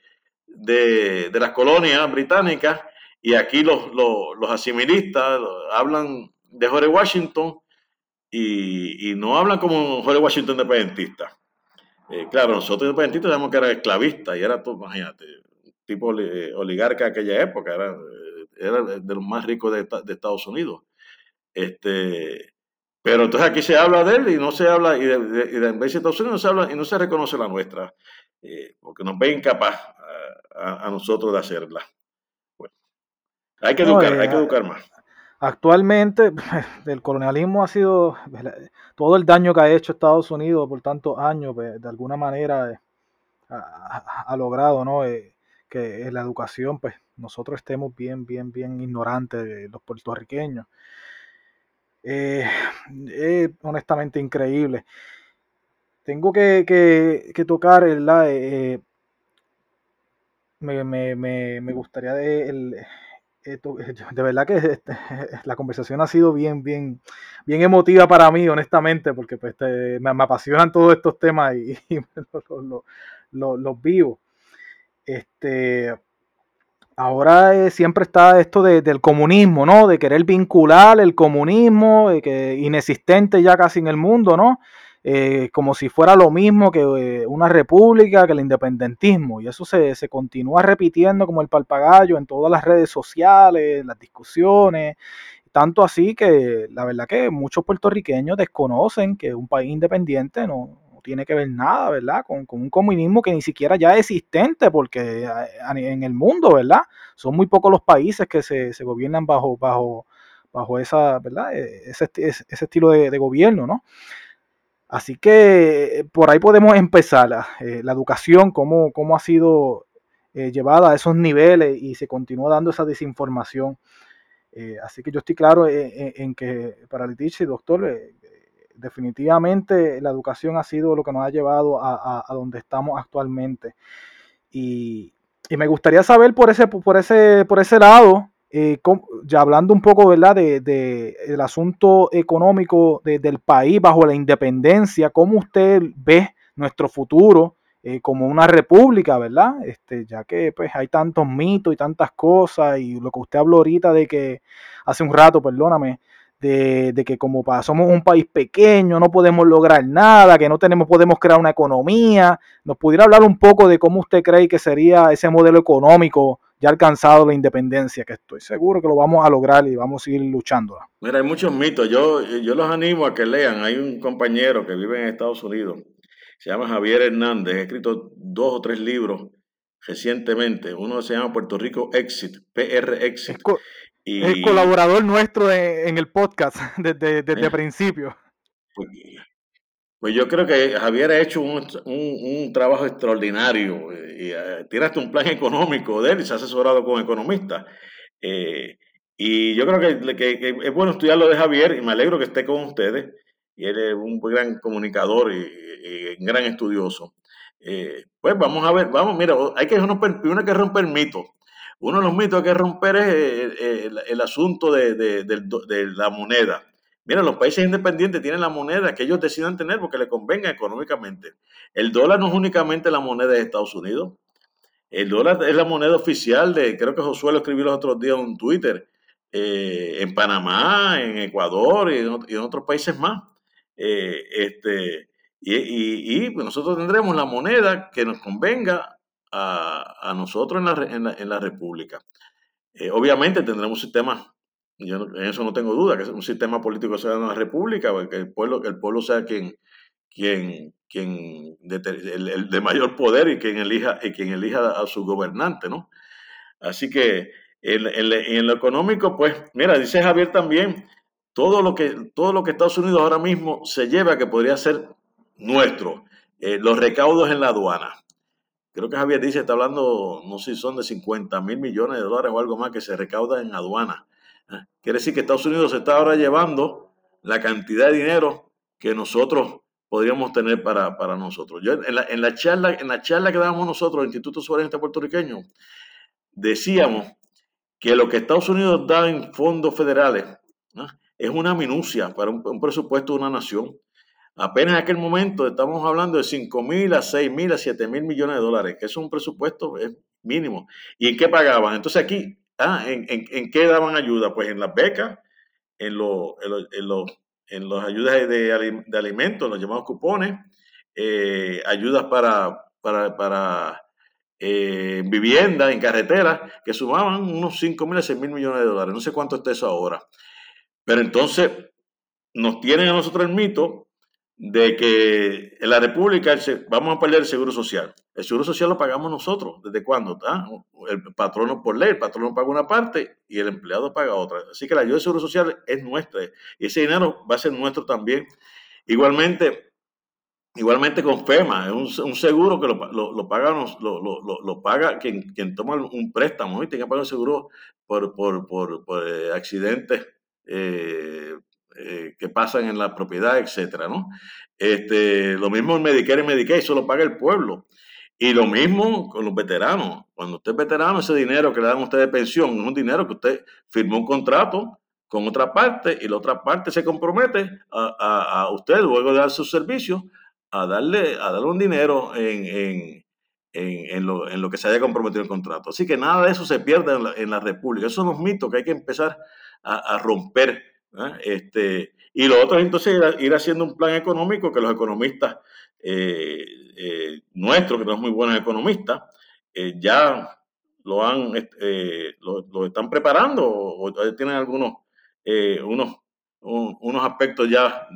de, las colonias británicas y aquí los, los, asimilistas hablan de Jorge Washington y, no hablan como Jorge Washington independentista. Eh, claro, nosotros independentistas sabemos que era esclavista y era todo, imagínate, tipo oligarca de aquella época, era, era de los más ricos de, de Estados Unidos. Este, pero entonces aquí se habla de él y no se habla, y de, Estados Unidos no se habla y no se reconoce la nuestra, eh, porque nos ve incapaz a, nosotros de hacerla. Bueno, hay que educar, hay que eh, educar más. Actualmente, [LAUGHS] el colonialismo ha sido [LAUGHS] todo el daño que ha hecho Estados Unidos por tantos años, pues, de alguna manera eh, ha, logrado ¿no? que en la educación pues nosotros estemos bien, bien, bien ignorantes los puertorriqueños. Eh, es honestamente increíble. Tengo que, que, tocar, ¿verdad? Eh, me, me, me, me, gustaría de, el, [LAUGHS] de verdad que este, [LAUGHS] la conversación ha sido bien, bien, bien emotiva para mí, honestamente, porque pues, este, me, apasionan todos estos temas y, [LAUGHS] los vivo. Este, ahora eh, siempre está esto del comunismo, ¿no? De querer vincular el comunismo, inexistente ya casi en el mundo, ¿no? Eh, como si fuera lo mismo que eh, una república, que el independentismo. Y eso se, continúa repitiendo como el palpagayo en todas las redes sociales, las discusiones. Tanto así que la verdad que muchos puertorriqueños desconocen que un país independiente no, tiene que ver nada, ¿verdad? Con, un comunismo que ni siquiera ya es existente, porque en el mundo, ¿verdad? Son muy pocos los países que se, gobiernan bajo, bajo, bajo esa, ¿verdad? E, ese, ese estilo de, gobierno, ¿no? Así que eh, por ahí podemos empezar la, eh, educación, cómo, cómo, ha sido eh, llevada a esos niveles y se continúa dando esa desinformación. así que yo estoy claro en, que para Leticia, doctor, definitivamente la educación ha sido lo que nos ha llevado a, donde estamos actualmente. Y, me gustaría saber por ese, por ese, por ese lado, eh, ya hablando un poco ¿verdad? De, de el asunto económico del país bajo la independencia, cómo usted ve nuestro futuro eh, como una república, ¿verdad? Este, ya que pues hay tantos mitos y tantas cosas y lo que usted habló ahorita de que hace un rato, perdóname, de, que como somos un país pequeño, no podemos lograr nada, que no tenemos, podemos crear una economía. ¿Nos pudiera hablar un poco de cómo usted cree que sería ese modelo económico ya alcanzado la independencia? Que estoy seguro que lo vamos a lograr y vamos a seguir luchando. Mira, hay muchos mitos. Yo, yo los animo a que lean. Hay un compañero que vive en Estados Unidos, se llama Javier Hernández, ha escrito dos o tres libros recientemente. Uno se llama Puerto Rico Exit, PR Exit. Y, es colaborador nuestro en, el podcast [LAUGHS] desde, el principio. Pues, pues, yo creo que Javier ha hecho un, trabajo extraordinario eh, y tiene hasta un plan económico de él y se ha asesorado con economistas. Eh, y yo creo que, es bueno estudiar lo de Javier y me alegro que esté con ustedes. Y él es un gran comunicador y, un gran estudioso. pues vamos a ver, vamos, mira, hay que romper, hay que romper mitos. Uno de los mitos que hay que romper es eh, eh, el, asunto de, la moneda. Mira, los países independientes tienen la moneda que ellos decidan tener porque les convenga económicamente. El dólar no es únicamente la moneda de Estados Unidos. El dólar es la moneda oficial de, creo que Josué lo escribió los otros días en Twitter, eh, en Panamá, en Ecuador y en, otros países más. este, y, pues nosotros tendremos la moneda que nos convenga a, nosotros en la, en la, República. Eh, obviamente tendremos un sistema, yo en eso no tengo duda, que es un sistema político sea en la República, que el pueblo, el pueblo sea quien, quien, quien el, de mayor poder y quien elija, y quien elija a su gobernante, ¿no? Así que en, en, lo económico, pues, mira, dice Javier también, todo lo que, todo lo que Estados Unidos ahora mismo se lleva que podría ser nuestro, eh, los recaudos en la aduana creo que Javier dice, está hablando, no sé si son de 50 mil millones de dólares o algo más que se recauda en aduana. Ah, quiere decir que Estados Unidos se está ahora llevando la cantidad de dinero que nosotros podríamos tener para, nosotros. Yo en la, en la, charla, en la charla que dábamos nosotros, el Instituto Soberanista Puertorriqueño, decíamos que lo que Estados Unidos da en fondos federales es una minucia para un presupuesto de una nación. Apenas en aquel momento estamos hablando de 5 mil a 6 mil a 7 mil millones de dólares, que es un presupuesto mínimo. ¿Y en qué pagaban? Entonces aquí, ah, ¿en, en, qué daban ayuda? Pues en las becas, en los en en las ayudas de, de alimentos, los llamados cupones, eh, ayudas para, para, para eh, vivienda, en carretera, que sumaban unos 5 mil a 6 mil millones de dólares. No sé cuánto está eso ahora. Pero entonces nos tienen a nosotros el mito de que en la República vamos a perder el seguro social. El seguro social lo pagamos nosotros. ¿Desde cuándo? Ah, el patrono por ley, el patrono paga una parte y el empleado paga otra. Así que la ayuda de seguro social es nuestra y ese dinero va a ser nuestro también. Igualmente, igualmente con FEMA, es un, seguro que lo, lo, paga, lo, paga quien, toma un préstamo y tiene que pagar el seguro por, por, por, por eh, accidentes eh, eh, que pasan en la propiedad, etcétera, ¿no? Este, lo mismo en Medicare y Medicaid, eso lo paga el pueblo. Y lo mismo con los veteranos. Cuando usted es veterano, ese dinero que le dan a usted de pensión es un dinero que usted firmó un contrato con otra parte y la otra parte se compromete a, usted, luego de dar sus servicios, a darle, a darle un dinero en, en, lo, que se haya comprometido el contrato. Así que nada de eso se pierde en la, República. Esos son los mitos que hay que empezar a, romper. Este, y lo otro es entonces ir, haciendo un plan económico que los economistas eh, eh, nuestros, que son muy buenos economistas, eh, ya lo han lo, están preparando o, tienen algunos unos, unos aspectos ya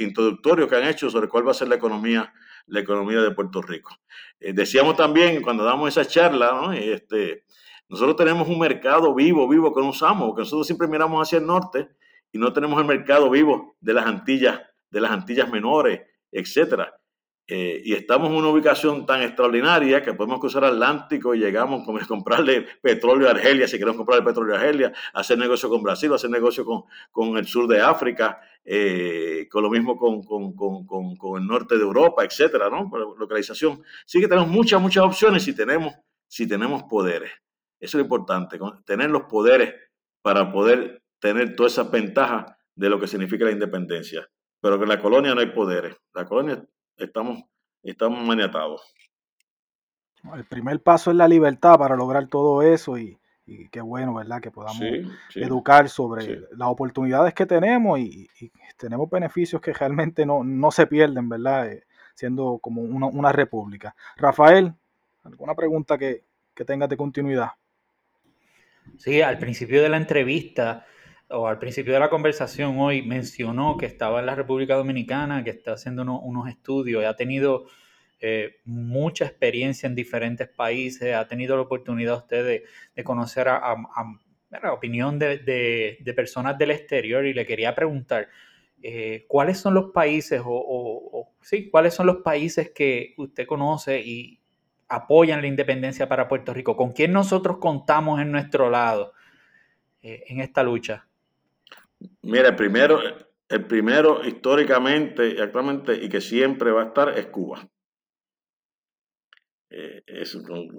introductorios que han hecho sobre cuál va a ser la economía la economía de Puerto Rico. decíamos también cuando damos esa charla, este, nosotros tenemos un mercado vivo, vivo que no usamos, porque nosotros siempre miramos hacia el norte y no tenemos el mercado vivo de las Antillas, de las Antillas menores, etcétera. Eh, y estamos en una ubicación tan extraordinaria que podemos cruzar Atlántico y llegamos a comprarle petróleo a Argelia, si queremos comprar el petróleo a Argelia, hacer negocio con Brasil, hacer negocio con, con el sur de África, eh, con lo mismo con, con, con, el norte de Europa, etcétera, ¿no? Localización. Sí que tenemos muchas, muchas opciones si tenemos, si tenemos poderes. Eso es lo importante, tener los poderes para poder tener todas esas ventajas de lo que significa la independencia. Pero que en la colonia no hay poderes. La colonia estamos, estamos maniatados. El primer paso es la libertad para lograr todo eso y, qué bueno, ¿verdad? Que podamos educar sobre las oportunidades que tenemos y, tenemos beneficios que realmente no, se pierden, ¿verdad? Eh, siendo como una, república. Rafael, ¿alguna pregunta que, que tengas de continuidad? Sí, al principio de la entrevista o al principio de la conversación hoy mencionó que estaba en la República Dominicana, que está haciendo unos estudios y ha tenido eh, mucha experiencia en diferentes países, ha tenido la oportunidad usted de, conocer a, la opinión de, personas del exterior y le quería preguntar, eh, ¿cuáles son los países o, sí, cuáles son los países que usted conoce y apoyan la independencia para Puerto Rico? ¿Con quién nosotros contamos en nuestro lado eh, en esta lucha? Mira, primero, el primero históricamente actualmente y que siempre va a estar es Cuba. Eh,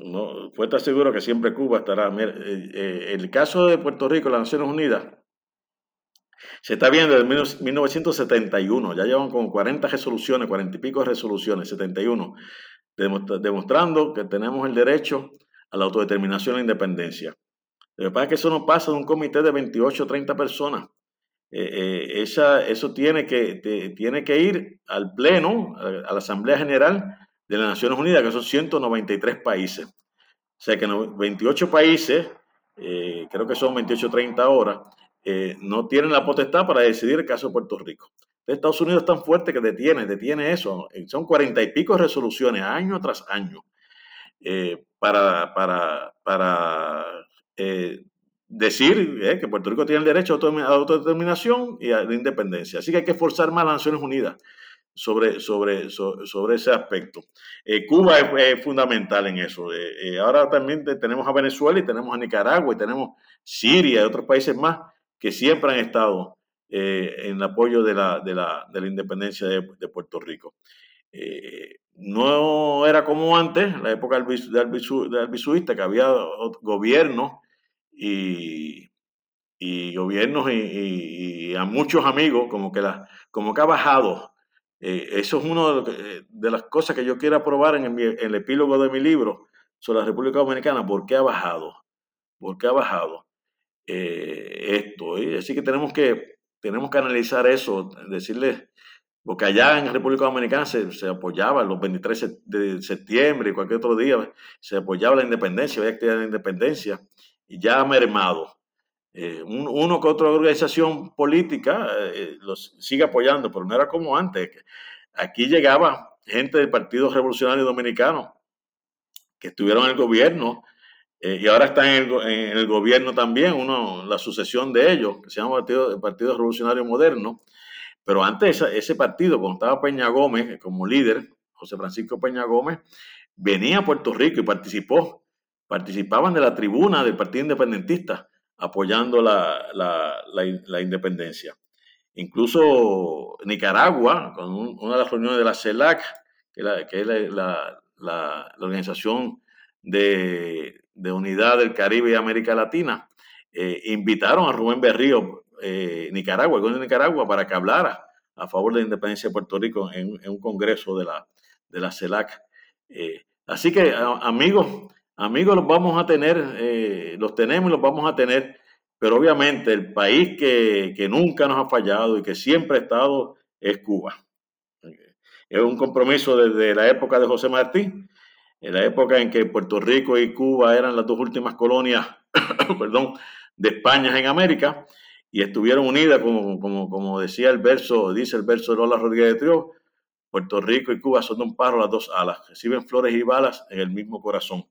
no, puede estar seguro que siempre Cuba estará. Eh, eh, el caso de Puerto Rico, las Naciones Unidas, se está viendo desde 1971. Ya llevan como 40 resoluciones, 40 y pico resoluciones, 71, demostrando que tenemos el derecho a la autodeterminación e independencia. Lo que pasa es que eso no pasa de un comité de 28 o 30 personas. Eh, eh, esa, eso tiene que, tiene que ir al Pleno, a, la Asamblea General de las Naciones Unidas, que son 193 países. O sea que 28 países, eh, creo que son 28 30 horas, no tienen la potestad para decidir el caso de Puerto Rico. Estados Unidos es tan fuerte que detiene, detiene eso. Son cuarenta y pico resoluciones año tras año para, para, para decir eh, que Puerto Rico tiene el derecho a autodeterminación y a la independencia. Así que hay que forzar más a las Naciones Unidas sobre, sobre, sobre, ese aspecto. Eh, Cuba es, fundamental en eso. Eh, ahora también tenemos a Venezuela y tenemos a Nicaragua y tenemos Siria y otros países más que siempre han estado en apoyo de la, de la, de la independencia de, Puerto Rico. no era como antes, la época del, del, que había gobiernos y, gobiernos y, a muchos amigos, como que, la, como que ha bajado. Eh, eso es una de, las cosas que yo quiero aprobar en el, epílogo de mi libro, sobre la República Dominicana, ¿por qué ha bajado? ¿Por qué ha bajado eh, esto? Así que tenemos que tenemos que analizar eso, decirle, porque allá en la República Dominicana se, se, apoyaba los 23 de septiembre y cualquier otro día, se apoyaba la independencia, había actividad de independencia, y ya mermado. Eh, uno que otra organización política eh, los sigue apoyando, pero no era como antes. Aquí llegaba gente del Partido Revolucionario Dominicano que estuvieron en el gobierno eh, y ahora están en el, gobierno también, uno, la sucesión de ellos, que se llama Partido, el Partido Revolucionario Moderno. Pero antes ese partido, cuando estaba Peña Gómez como líder, José Francisco Peña Gómez, venía a Puerto Rico y participó. Participaban de la tribuna del Partido Independentista apoyando la, la, independencia. Incluso Nicaragua, con una de las reuniones de la CELAC, que, es la, organización de, unidad del Caribe y América Latina, eh, invitaron a Rubén Berrío, eh, Nicaragua, el de Nicaragua, para que hablara a favor de la independencia de Puerto Rico en, un congreso de la, de la CELAC. Eh, así que, amigos, Amigos los vamos a tener, eh, los tenemos y los vamos a tener, pero obviamente el país que, nunca nos ha fallado y que siempre ha estado es Cuba. Es un compromiso desde la época de José Martí, en la época en que Puerto Rico y Cuba eran las dos últimas colonias [COUGHS] perdón, de España en América y estuvieron unidas, como, como, como decía el verso, dice el verso de Lola Rodríguez de Trio, Puerto Rico y Cuba son de un paro las dos alas, reciben flores y balas en el mismo corazón.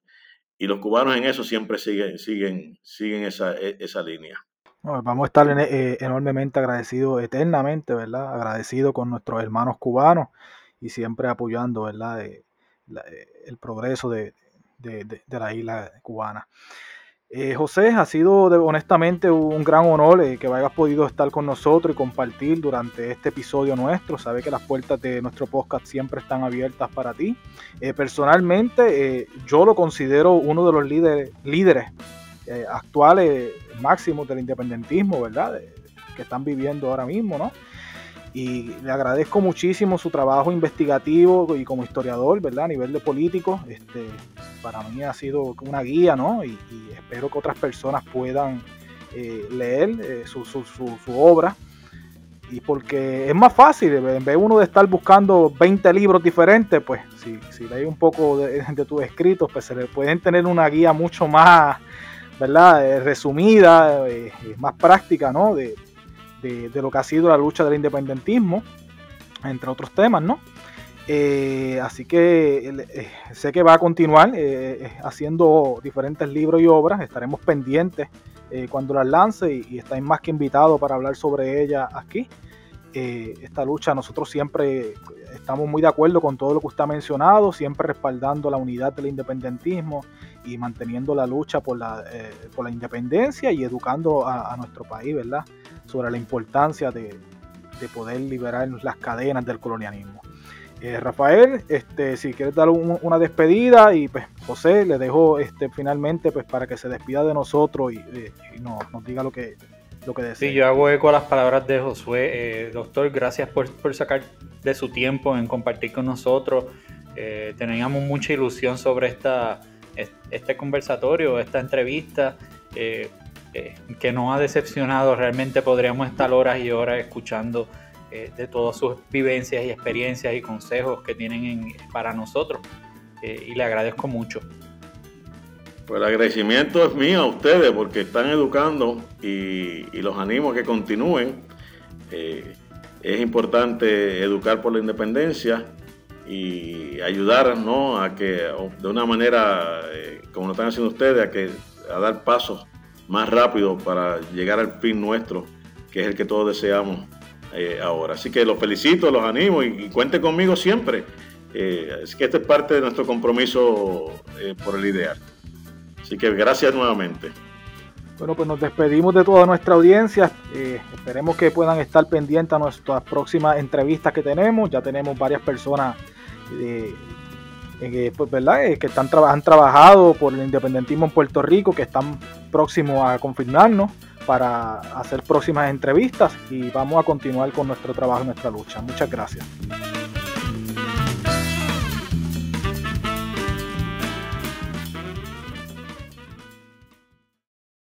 Y los cubanos en eso siempre siguen, siguen, siguen esa, e, esa línea. vamos a estar eh, enormemente agradecidos, eternamente, ¿verdad? Agradecidos con nuestros hermanos cubanos y siempre apoyando, ¿verdad? Eh, eh, el progreso de, de, de la isla cubana. Eh, José, ha sido honestamente un gran honor eh, que hayas podido estar con nosotros y compartir durante este episodio nuestro. Sabe que las puertas de nuestro podcast siempre están abiertas para ti. Eh, personalmente, yo lo considero uno de los líderes, líderes actuales máximos del independentismo, ¿verdad? que están viviendo ahora mismo, ¿no? Y le agradezco muchísimo su trabajo investigativo y como historiador, ¿verdad? A nivel de político, este, para mí ha sido una guía, ¿no? Y, espero que otras personas puedan eh, leer eh, su, obra. Y porque es más fácil, en vez uno de estar buscando 20 libros diferentes, pues si, si lees un poco de, de tus escritos, pues se le pueden tener una guía mucho más, ¿verdad? Eh, resumida, más práctica, ¿no? De, lo que ha sido la lucha del independentismo, entre otros temas, ¿no? Eh, así que eh, sé que va a continuar eh, haciendo diferentes libros y obras. Estaremos pendientes cuando las lance y, estáis más que invitados para hablar sobre ella aquí. Esta lucha nosotros siempre estamos muy de acuerdo con todo lo que usted ha mencionado, siempre respaldando la unidad del independentismo y manteniendo la lucha por la, por la independencia y educando a, nuestro país, ¿verdad? sobre la importancia de, poder liberar las cadenas del colonialismo. Eh, Rafael, este, si quieres dar una despedida y pues José le dejo este, finalmente pues para que se despida de nosotros y, nos, diga lo que, lo que. Sí, yo hago eco a las palabras de Josué. Eh, doctor, gracias por, sacar de su tiempo en compartir con nosotros. Eh, teníamos mucha ilusión sobre esta, este conversatorio, esta entrevista. Eh, que nos ha decepcionado. Realmente podríamos estar horas y horas escuchando eh, de todas sus vivencias y experiencias y consejos que tienen para nosotros. Eh, y le agradezco mucho. Pues el agradecimiento es mío a ustedes porque están educando y, los animo a que continúen. Eh, es importante educar por la independencia y ayudar ¿no? a que de una manera, como lo están haciendo ustedes, a, que, a dar pasos más rápido para llegar al fin nuestro, que es el que todos deseamos eh, ahora. Así que los felicito, los animo y, cuente conmigo siempre. Eh, es que este es parte de nuestro compromiso eh, por el ideal. Así que gracias nuevamente. Bueno, pues nos despedimos de toda nuestra audiencia. esperemos que puedan estar pendientes a nuestras próximas entrevistas que tenemos. Ya tenemos varias personas pues, ¿verdad? que están, han trabajado por el independentismo en Puerto Rico, que están próximos a confirmarnos para hacer próximas entrevistas y vamos a continuar con nuestro trabajo y nuestra lucha. Muchas gracias.